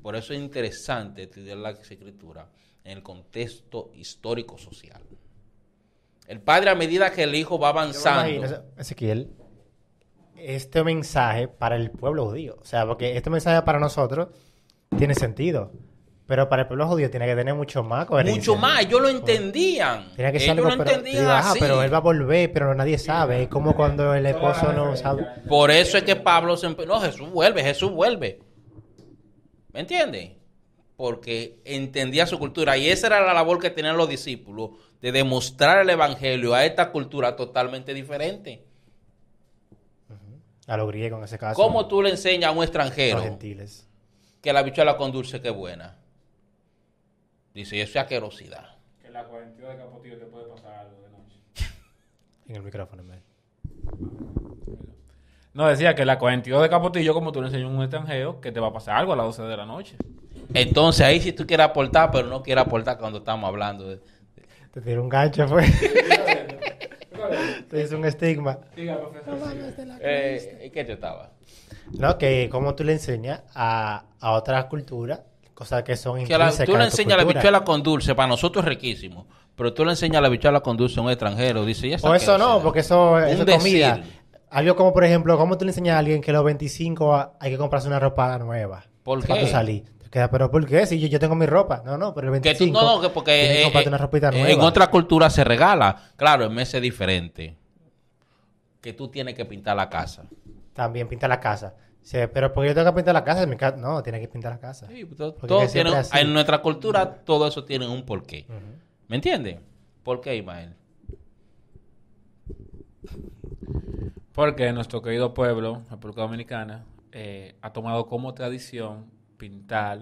Por eso es interesante estudiar la escritura en el contexto histórico social. El padre a medida que el hijo va avanzando, Ezequiel, este mensaje para el pueblo judío. O sea, porque este mensaje para nosotros tiene sentido. Pero para el pueblo judío tiene que tener mucho más coherencia. mucho más, ellos lo entendían. Tiene que ser ellos algo, lo pero, entendían digo, ah, así. pero él va a volver, pero nadie sabe. Es como cuando el esposo no sabe. Por eso es que Pablo se No, Jesús vuelve, Jesús vuelve. ¿Me entiendes? Porque entendía su cultura. Y esa era la labor que tenían los discípulos, de demostrar el evangelio a esta cultura totalmente diferente. A los griegos en ese caso. ¿Cómo tú le enseñas a un Los extranjero gentiles. que la bichuela con dulce que es buena? Dice, eso es asquerosidad. Que la 42 de Capotillo te puede pasar algo de noche. <laughs> En el micrófono, en vez. No, decía que la 42 de Capotillo, como tú le enseñas a un extranjero, que te va a pasar algo a las 12 de la noche. Entonces ahí si tú quieres aportar, pero no quieres aportar cuando estamos hablando de... Te tiró un gancho, fue. Te hizo un estigma. Eh, ¿Qué te estaba? No, que como tú le enseñas a, a otras culturas cosas que son Que la- tú le enseñas la bichuela con dulce, para nosotros es riquísimo. Pero tú le enseñas la bichuela con dulce a un extranjero, dice, ¿y esa O eso no, porque eso, eso es comida. Algo como, por ejemplo, ¿cómo tú le enseñas a alguien que a los 25 a- hay que comprarse una ropa nueva? ¿Por Para qué? tú salir. Queda, pero ¿por qué? Si yo, yo tengo mi ropa. No, no, pero el Que 25 tú, no, que porque que eh, comprarte eh, una ropita en nueva. otra cultura se regala. Claro, en meses diferentes. Que tú tienes que pintar la casa. También pinta la casa. Sí, pero porque yo tengo que pintar la casa, en mi casa, no, tiene que pintar la casa. Sí, todo que siempre tiene- en nuestra cultura todo eso tiene un porqué. ¿Me entiendes? ¿Por qué, Ismael? Porque nuestro querido pueblo, República Dominicana, eh, ha tomado como tradición pintar.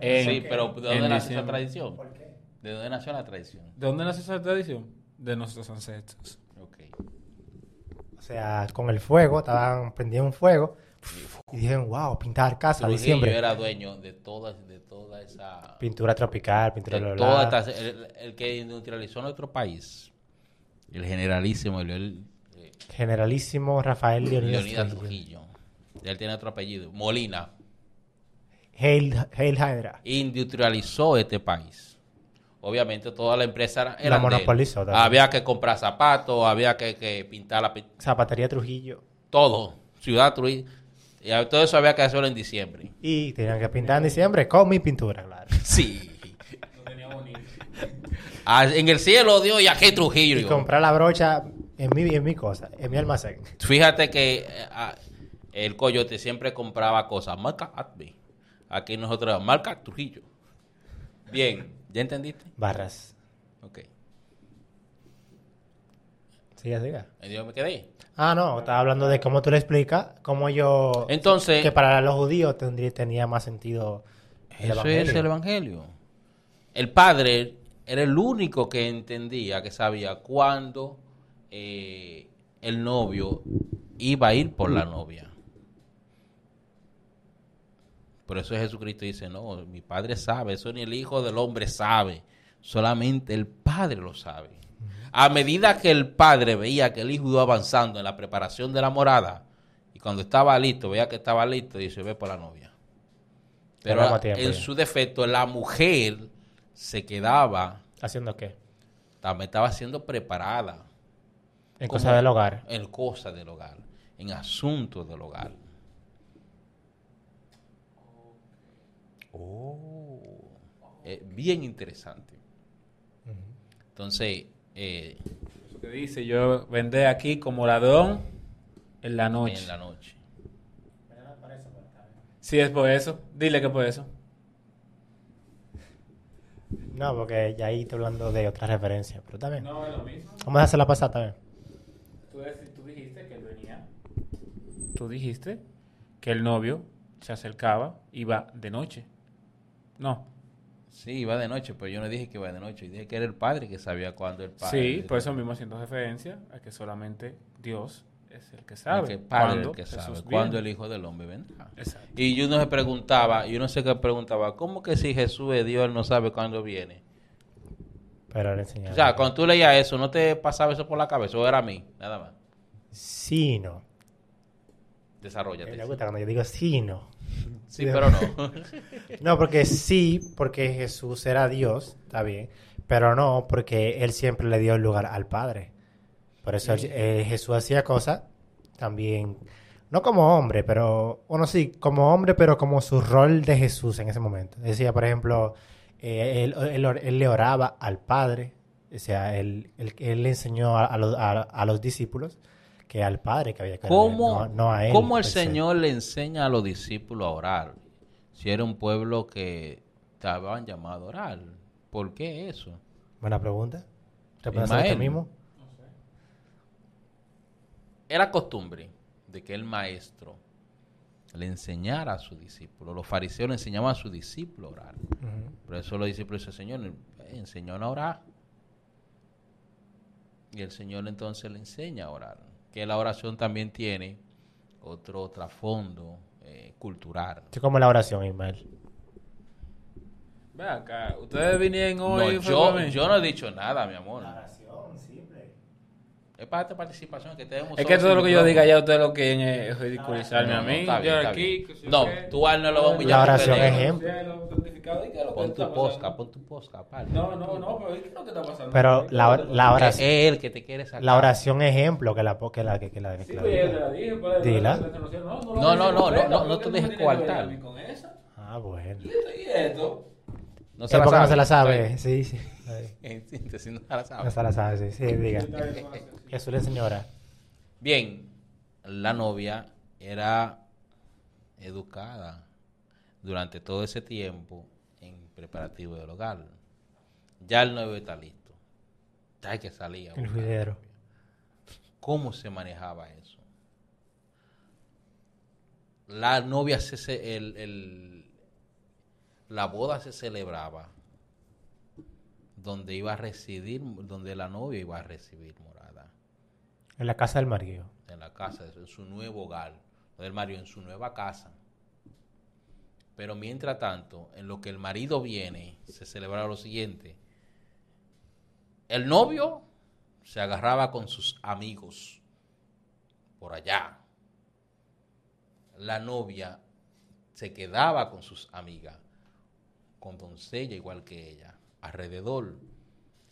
en- sí, pero ¿de dónde nació esa tradición? ¿De dónde nació la tradición? ¿De dónde nace esa tradición? De nuestros ancestros. Ok. O sea, con el fuego, estaban prendiendo un fuego y dijeron, wow, pintar casa, Trujillo diciembre. era dueño de toda, de toda esa... Pintura tropical, pintura de toda esta- el, el que industrializó nuestro país. El generalísimo Leonel- eh, Generalísimo Rafael Leonidas Leonidas Trujillo. Trujillo. Él tiene otro apellido. Molina. Hail, Hail Hydra. Industrializó este país. Obviamente toda la empresa era... La monopolizó también. Había que comprar zapatos, había que, que pintar la... Zapatería Trujillo. Todo. Ciudad Trujillo. Y todo eso había que hacerlo en diciembre. Y tenían que pintar en diciembre con mi pintura, claro. <laughs> Sí. Ah, en el cielo, Dios, y aquí Trujillo. Y comprar la brocha en mi, en mi cosa, en mi almacén. Fíjate que eh, ah, el coyote siempre compraba cosas. Marca Atby. Aquí nosotros, marca Trujillo. Bien, ¿ya entendiste? Barras. Ok. Siga, siga. ¿Y yo me quedé? Ah, no, estaba hablando de cómo tú le explicas, cómo yo... Entonces, que para los judíos tendría, tenía más sentido el eso evangelio. es el evangelio. El padre era el único que entendía, que sabía cuándo eh, el novio iba a ir por la novia. Por eso Jesucristo dice, no, mi padre sabe, eso ni el Hijo del Hombre sabe, solamente el Padre lo sabe. A medida que el Padre veía que el Hijo iba avanzando en la preparación de la morada, y cuando estaba listo, veía que estaba listo, dice, ve por la novia. Pero tiempo en ya. su defecto, la mujer se quedaba, ¿Haciendo qué? también estaba siendo preparada En cosas del hogar. en cosas del hogar, en asuntos del hogar. Oh, eh, bien interesante. Entonces, eh, Eso que dice, yo vendré aquí como ladrón en la noche. en la noche. Sí, es por eso. Dile que por eso. No, porque ya ahí estoy hablando de otra referencia, pero está bien. No, es lo mismo. Vamos a hacer la pasada también. Tú, dijiste que él venía. Tú dijiste que el novio se acercaba, iba de noche. No. Sí, iba de noche, pero yo no dije que iba de noche. Dije que era el padre que sabía cuándo el padre. Sí, por eso mismo haciendo referencia a que solamente Dios es el que El sabe. que padre cuándo el que Jesús sabe viene. cuándo el Hijo del Hombre vendrá. Exacto. Y uno se preguntaba, y uno se que preguntaba, ¿cómo que si Jesús es Dios, él no sabe cuándo viene? Pero le enseñaba. O sea, cuando tú leías eso, ¿no te pasaba eso por la cabeza? ¿O era a mí? Nada más. Sí no. Desarrollate. Me gusta cuando yo digo sí no. Sí, pero no. <laughs> No, porque sí, porque Jesús era Dios, está bien, pero no, porque Él siempre le dio el lugar al Padre. Por eso eh, Jesús hacía cosas también, no como hombre, pero, bueno, sí, como hombre, pero como su rol de Jesús en ese momento. Decía, por ejemplo, eh, él, él or- él le oraba al Padre, o sea, él, le enseñó a, a los, a- a los discípulos que al Padre que había que orarle, ¿Cómo, no, no a él. cómo el. Señor le enseña a los discípulos a orar? Si era un pueblo que estaban llamados a orar. ¿Por qué eso? Buena pregunta. ¿Respondes a Ismael. usted mismo? Era costumbre de que el maestro le enseñara a sus discípulos. Los fariseos le enseñaban a sus discípulos a orar. Ujú. Por eso los discípulos dicen, Señor, eh, enseñó a orar. Y el Señor entonces le enseña a orar. Que la oración también tiene otro trasfondo eh, cultural. Es como la oración, Ismael. Ve acá, ustedes vinieron No, hoy. fue yo, no he dicho nada, mi amor. Es para esta participación que tenemos. Es que todo lo que yo diga ya ustedes lo quieren es ridiculizarme No, a no, mí. bien, yo aquí, que No, tú a él no lo vas a humillar La oración es ejemplo. Cielo, santificado, ¿y qué es que Pon tu posca, pon tu posca, aparte. No, no, no, pero ¿y ¿qué es lo que está pasando? Pero la, la Es oración, él que te quiere sacar. la oración ejemplo que la que la que, que la, que Sí, la pues te diga. la dije. pues, Dila. No, no, no, No, no, no, no, no, no ¿por te dejes que coartar. Ah, bueno. ¿Y esto? No Es porque no se la sabe. Sí, sí. <laughs> En síntesis, no se la sabe. No se la sabe, sí. Sí, diga. Jesús le enseñó a orar. Bien, la novia era educada durante todo ese tiempo en preparativo del hogar. Ya el novio está listo. Ya hay que salir. a El juidero. ¿Cómo se manejaba eso? La novia, se, se- el, el- la boda se celebraba donde iba a residir, donde la novia iba a recibir morada, En la casa del marido. en la casa, en su nuevo hogar, del marido, en su nueva casa. Pero mientras tanto, en lo que el marido viene, se celebraba lo siguiente. El novio se agarraba con sus amigos por allá. La novia se quedaba con sus amigas, con doncella igual que ella, alrededor.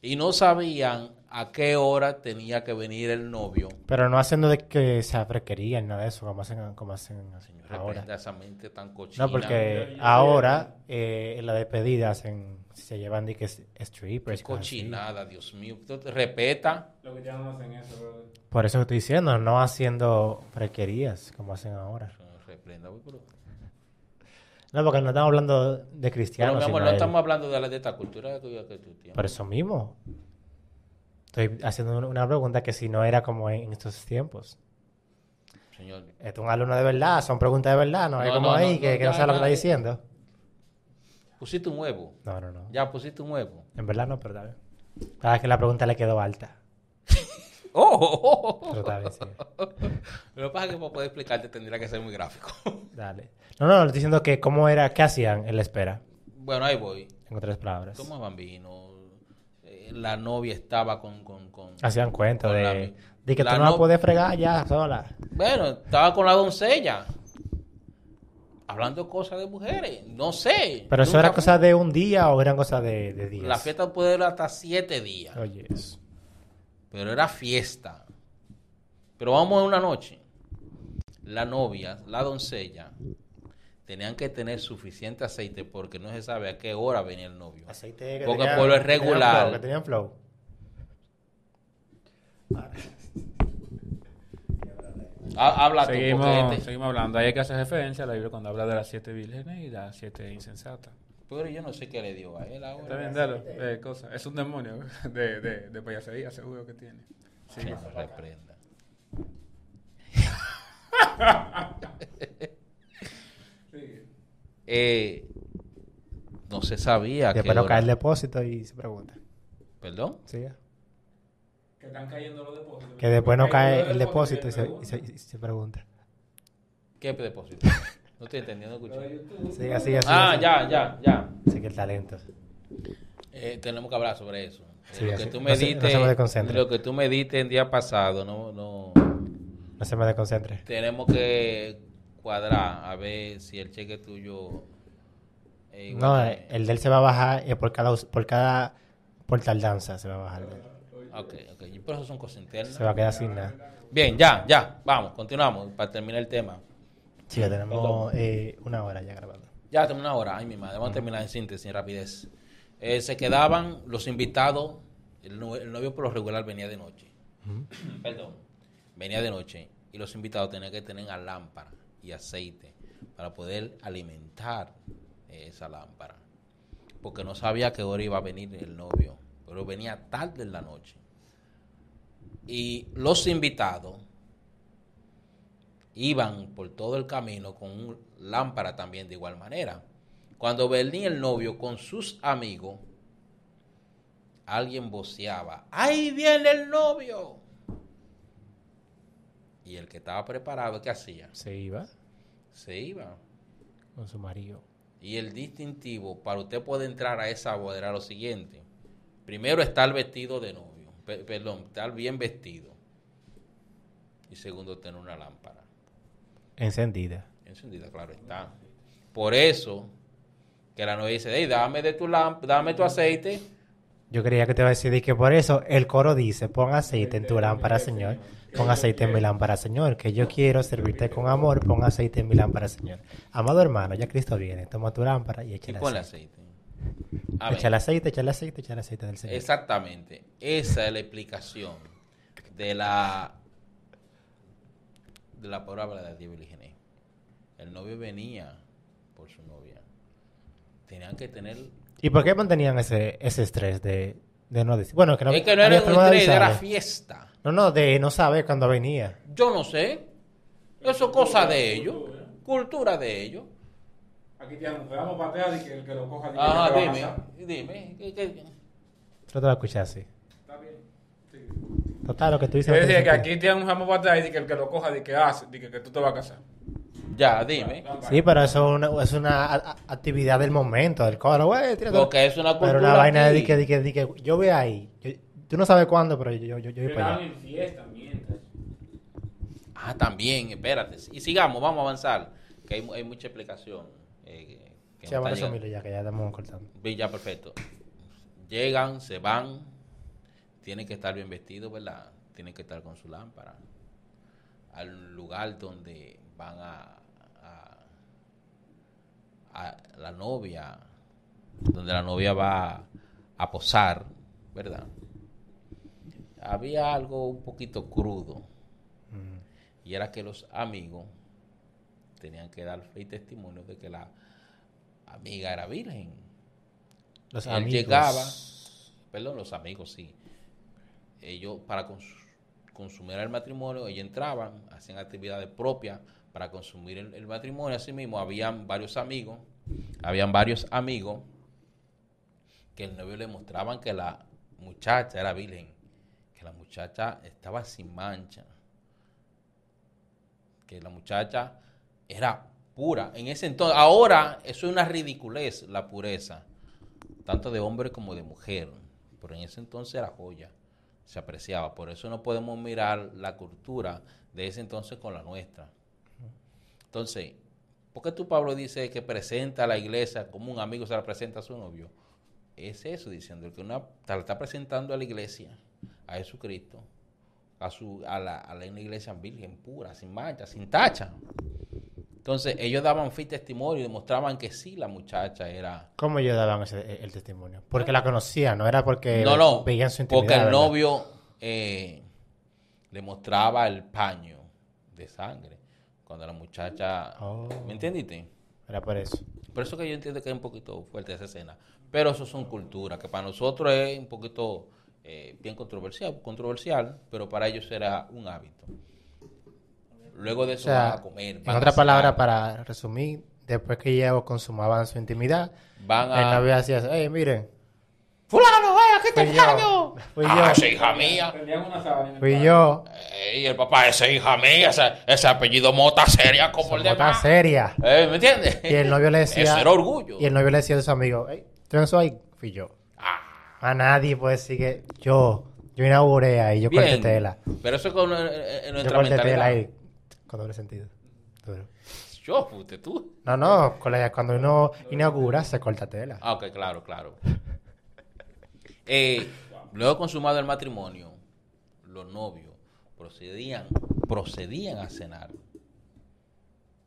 Y no sabían a qué hora tenía que venir el novio. Pero no haciendo de que se requerían nada de eso, como hacen, como hacen Señor, ahora. esa mente tan cochina. No, porque ahora eh, en la despedida hacen, se llevan de que es- strippers. Qué cosas así. cochinada, Dios mío. Respeta. Lo que ya no hacen eso, brother. Por eso estoy diciendo, no haciendo frequerías como hacen ahora. Reprenda. Pero- No, porque no estamos hablando de Pero, cristianos. mi amor, sino no estamos hablando de, la, de esta cultura que, que tú tienes. Por eso mismo. Estoy haciendo un- una pregunta que si no era como en estos tiempos. Señor, Esto es un alumno de verdad, son preguntas de verdad, no, es como no, ahí no, que, no, que no ya, sabe lo que está diciendo. pusiste un huevo. No, no, no. Ya pusiste un huevo. En verdad no, pero. Cada vez que la pregunta le quedó alta. <laughs> ¡Oh! Pero está bien, sí. <laughs> Lo que pasa es que para poder explicarte tendría que ser muy gráfico. <laughs> Dale. No, no, le estoy diciendo que cómo era, qué hacían en la espera. bueno, ahí voy. En otras palabras. Tomaban vino. eh, La novia estaba con... con, con Hacían cuenta con la- de, de que la tú no la puedes fregar ya sola. Bueno, estaba con la doncella. Hablando cosas de mujeres. No sé. Pero eso era fue- cosa de un día o eran cosas de, de días. La fiesta puede durar hasta siete días. Oye. Pero era fiesta. Pero vamos a una noche. La novia, la doncella, tenían que tener suficiente aceite porque no se sabe a qué hora venía el novio. Aceite que Porque tenía- por lo que tenían regular- flow, que tenían flow. Ha- Habla tú, Seguimos, este- seguimos hablando. Ahí hay que hacer referencia a la Biblia cuando habla de las siete vírgenes y las siete insensatas. Pero yo no sé qué le dio a él ahora. Está bien, dale. eh, cosa. Es un demonio <laughs> de, de, de payasería, seguro que tiene. Sí. Que nos reprenda. Eh, no se sabía que Después no hora- cae el depósito y se pregunta. ¿Perdón? Siga. Que están cayendo los depósitos. Que después no cae el depósito y se, y se- y se pregunta. ¿Qué depósito? <laughs> No estoy entendiendo, escuché. Siga, siga, siga. Ah, siga. ya, ya, ya. Sí, que el talento. Eh, tenemos que hablar sobre eso. Sí, lo, así. que tú No me no diste, se desconcentre. lo que tú me diste el día pasado, no, no, No se me desconcentre. tenemos que cuadrar a ver si el cheque tuyo es igual No, que- eh, el de él se va a bajar eh, por cada por cada por tardanza se va a bajar. Ok, ok. Y por eso son cosas internas. Se va a quedar sin nada. Bien, ya, ya. Vamos, continuamos para terminar el tema. Sí, ya tenemos eh, una hora ya grabando. Ya tenemos una hora. Ay, mi madre. Vamos a terminar en síntesis, en rapidez. Eh, se quedaban los invitados. El novio por lo regular venía de noche. <coughs> Perdón. Venía de noche. Y los invitados tenían que tener lámpara y aceite para poder alimentar esa lámpara. Porque no sabía a qué hora iba a venir el novio. Pero venía tarde en la noche. Y los invitados iban por todo el camino con lámpara también de igual manera. Cuando venía el novio con sus amigos, alguien voceaba, ¡ahí viene el novio! Y el que estaba preparado, ¿qué hacía? Se iba Se iba. con su marido. Y el distintivo para usted poder entrar a esa boda era lo siguiente. Primero, estar vestido de novio. Pe- perdón, estar bien vestido. Y segundo, tener una lámpara. Encendida. Encendida, claro está. Por eso que la novia dice, hey, dame de tu dame tu aceite. Yo creía que te iba a decir de que por eso el coro dice, pon aceite en tu lámpara, Señor. Pon aceite en mi lámpara, Señor. Que yo quiero servirte con amor, pon aceite en mi lámpara, Señor. Amado hermano, ya Cristo viene. Toma tu lámpara y échale ponle aceite. aceite. A ver, Échale aceite, échale aceite, échale aceite del Señor. exactamente. Esa es la explicación de la de la palabra de Dios. El novio venía por su novia. Tenían que tener ¿Y por qué mantenían ese, ese estrés de, de no decir? Bueno, que no, es que no era un de estrés, era fiesta. No, no, de no saber cuándo venía. Yo no sé. Eso es cosa de ellos. Cultura de ellos. Aquí te vamos a patear y que el que lo coja Ajá, que te va a dime. Dime. ¿qué- qué- Yo te lo escuché así. Está bien. Sí. Total, lo que tú dices. Yo decía que aquí te vamos a patear y que el que lo coja di que hace, di que, que tú te vas a casar. Ya, dime. Sí, pero eso es una, es actividad del momento, del coro, güey. Porque es una cultura. Pero una vaina aquí. de que, de que, de que yo voy ahí. Yo- tú no sabes cuándo, pero yo, yo, yo, yo voy para allá. en fiesta mientras. Ah, también, espérate. Y sigamos, vamos a avanzar. Que hay, mu- hay mucha explicación. eh, que Sí, vamos a resumirlo ya, que ya estamos cortando. Ya, perfecto. Llegan, se van. Tienen que estar bien vestidos, ¿verdad? Tienen que estar con su lámpara. Al lugar donde van a, a, a la novia, donde la novia va a posar, ¿verdad? Había algo un poquito crudo. Mm. Y era que los amigos tenían que dar fe y testimonio de que la amiga era virgen. Los Él amigos. llegaba, perdón, los amigos, sí. Ellos, para cons- consumir el matrimonio, ellos entraban, hacían actividades propias para consumir el, matrimonio. Así mismo, habían varios amigos, habían varios amigos que el novio le mostraban que la muchacha era virgen, que la muchacha estaba sin mancha, que la muchacha era pura. En ese entonces, ahora eso es una ridiculez, la pureza tanto de hombre como de mujer. Pero en ese entonces era joya, se apreciaba. Por eso no podemos mirar la cultura de ese entonces con la nuestra. Entonces, ¿por qué tú, Pablo, dice que presenta a la iglesia como un amigo se la presenta a su novio? Es eso, diciendo que una la está presentando a la iglesia, a Jesucristo, a, su, a, la, a la iglesia virgen, pura, sin mancha, sin tacha. Entonces, ellos daban y testimonio y demostraban que sí, la muchacha era ¿Cómo ellos daban ese, el testimonio? Porque la conocían, no era porque no, no, veían su intimidad. porque el ¿verdad? novio eh, le mostraba el paño de sangre cuando la muchacha... Oh. ¿Me entendiste? Era por eso. Por eso que yo entiendo que es un poquito fuerte esa escena. Pero eso son culturas, que para nosotros es un poquito eh, bien controversial, controversial, pero para ellos era un hábito. Luego de O eso van a comer. en van a otra palabra, cenar. para resumir, después que ellos consumaban su intimidad, Van el a... novio hacía, hey, miren, ¡Fulano, vaya, aquí te yo, fui Ah, yo, esa hija mía. Fui yo, Ey, el papá, esa hija mía, ese, ese apellido mota seria como el de Está seria. Eh, ¿Me entiendes? Y el novio le Eso decía, era orgullo. y el novio le decía a su amigo, hey, ¿tú no soy? Fui yo. Ah, A nadie puede decir que yo, yo inauguré ahí, yo corté tela. Pero eso es con eh, eh, en Yo nuestra corté tela ahí, con doble sentido. Duro. Yo, fuiste tú. No, no, colega, cuando uno inaugura se corta tela. Ah, ok, claro, claro. <laughs> Eh, luego consumado el matrimonio, los novios procedían, procedían a cenar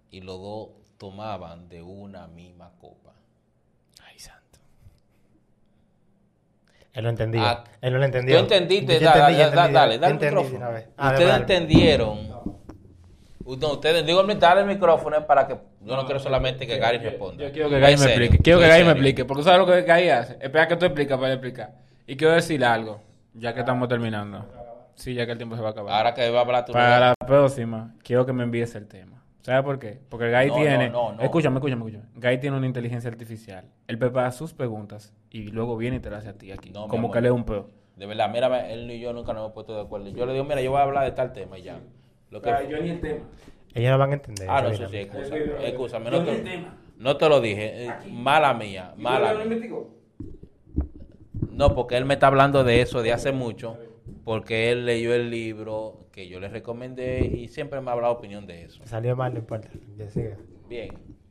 y los dos tomaban de una misma copa. Ay, santo. Él lo entendía. Ah, Él no lo entendió. Tú entendiste, Yo da- entendí, yo da- da- entendí, dale, yo dale el micrófono. una vez. Ah, Ustedes dale. entendieron. No, ustedes, digo, dale el micrófono para que yo no quiero solamente que Gary responda. Yo quiero que Gary me explique. Quiero que Gary me explique. Porque tú sabes lo que Gary hace. Espera que tú explicas para explicar. Y quiero decir algo. Ya que estamos terminando. Sí, ya que el tiempo se va a acabar. Ahora que va a hablar tu Para la próxima, quiero que me envíes el tema. ¿Sabes por qué? Porque el Guy No, tiene. no, no, no. Escúchame, escúchame, escúchame. Guy tiene una inteligencia artificial. Él prepara sus preguntas y luego viene y te las hace a ti aquí. Como que lee un peo. De verdad, mira, él y yo nunca nos hemos puesto de acuerdo. Yo le digo, mira, yo voy a hablar de tal tema y ya. Lo que... ni el tema. Ellos no van a entender. Ah, no, eso sí, excusa, excúsame, Yo no te, tema. no te lo dije. eh, Mala mía, mala mía. No, porque él me está hablando de eso de hace mucho, porque él leyó el libro que yo le recomendé y siempre me ha hablado opinión de eso. Salió mal, no importa. Ya sigue. Bien,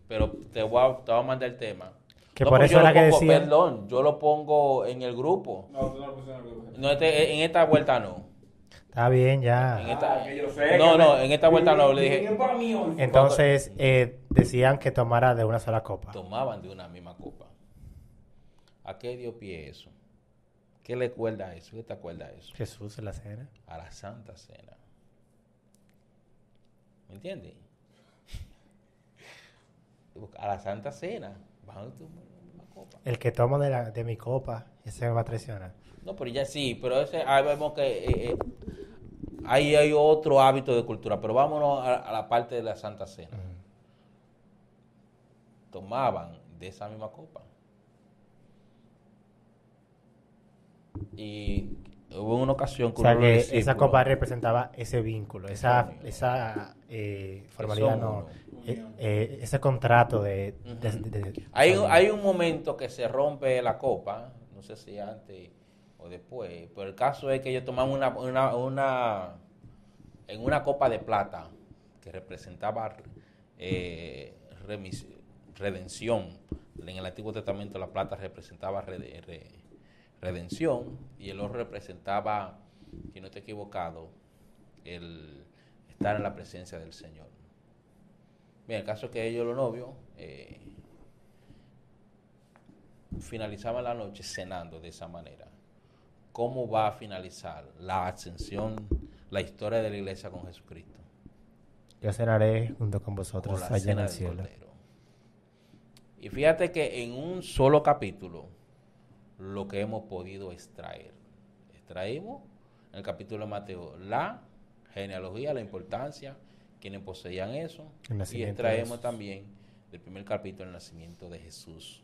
pero te voy a, te voy a mandar el tema. Que No, por eso yo era lo que pongo- decía- Perdón, yo lo pongo en el grupo. No, tú no lo pusiste en el grupo. No, este- en esta vuelta no. Está bien, En ya. esta- Ah, que yo sé no, que no, me- en esta vuelta no. Le dije. Entonces, eh, decían que tomara de una sola copa. tomaban de una misma copa. ¿A qué dio pie eso? ¿Qué le acuerda eso? ¿Qué te acuerda eso? Jesús en la cena. A la Santa Cena. ¿Me entiendes? <laughs> A la Santa Cena. A copa. El que tomo de, la, de mi copa, ese me va a traicionar. No, pero ya sí, pero ese, ahí vemos que eh, eh, ahí hay otro hábito de cultura. Pero vámonos a, a la parte de la Santa Cena. Tomaban de esa misma copa. Y hubo una ocasión que O sea que esa copa representaba ese vínculo, esa, esa eh, formalidad, no, eh, eh, ese contrato de... de- de- de- Hay, un- hay un momento que se rompe la copa, no sé si antes o después, pero el caso es que ellos tomaban una, una, una en una copa de plata que representaba remis- redención. En el Antiguo Testamento la plata representaba re- redención y el oro representaba, si no estoy equivocado, el estar en la presencia del Señor. Bien, el caso es que ellos los novios eh, finalizaban la noche cenando de esa manera. ¿Cómo va a finalizar la ascensión, la historia de la iglesia con Jesucristo? Yo cenaré junto con vosotros Con allá en el cielo. Cordero. Y fíjate que en un solo capítulo, lo que hemos podido extraer. Extraímos en el capítulo de Mateo la genealogía, la importancia, quienes poseían eso. Y extraemos también del primer capítulo el nacimiento de Jesús.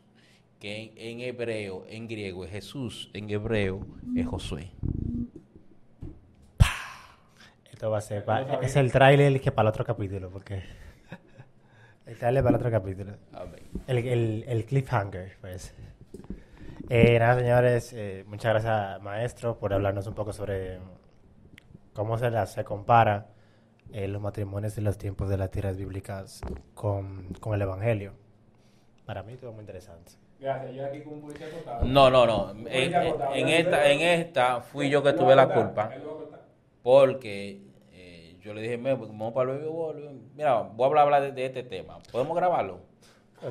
Que en, en hebreo, en griego es Jesús, en hebreo es Josué. Esto va a ser, es el tráiler que para el otro capítulo, porque... <laughs> el tráiler para el otro capítulo. Amén. El, el, el cliffhanger, pues. Eh, nada, señores, eh, muchas gracias, maestro, por hablarnos un poco sobre cómo se, la- se compara eh, los matrimonios de los tiempos de las tierras bíblicas con, con el Evangelio. Para mí, todo muy interesante. Gracias, yo aquí con un policía acotado. No, no, no. En, en- en esta, en esta fui yo que tuve la culpa. Porque eh, yo le dije, "Me- vamos para el baby bowl, Mira, voy a hablar, hablar de, de este tema. ¿Podemos grabarlo?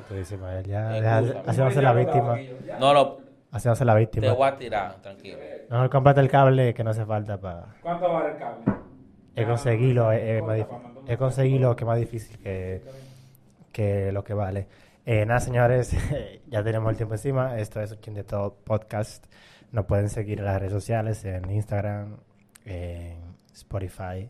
Tú dices, Mael, ya, la víctima. No, no, Haciéndose la te víctima. voy a tirar, tranquilo. Mejor cómprate el cable que no hace falta para... ¿Cuánto vale el cable? He conseguido, eh, eh, más dif- conseguido que es más difícil que, que lo que vale. Eh, nada, señores, <laughs> ya tenemos el tiempo encima. Esto es Quien de Todo Podcast. Nos pueden seguir en las redes sociales, en Instagram, en Spotify,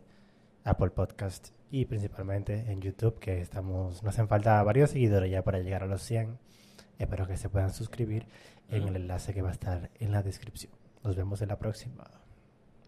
Apple Podcast y principalmente en YouTube, que estamos, nos hacen falta varios seguidores ya para llegar a los 100. Espero que se puedan suscribir en el enlace que va a estar en la descripción. Nos vemos en la próxima.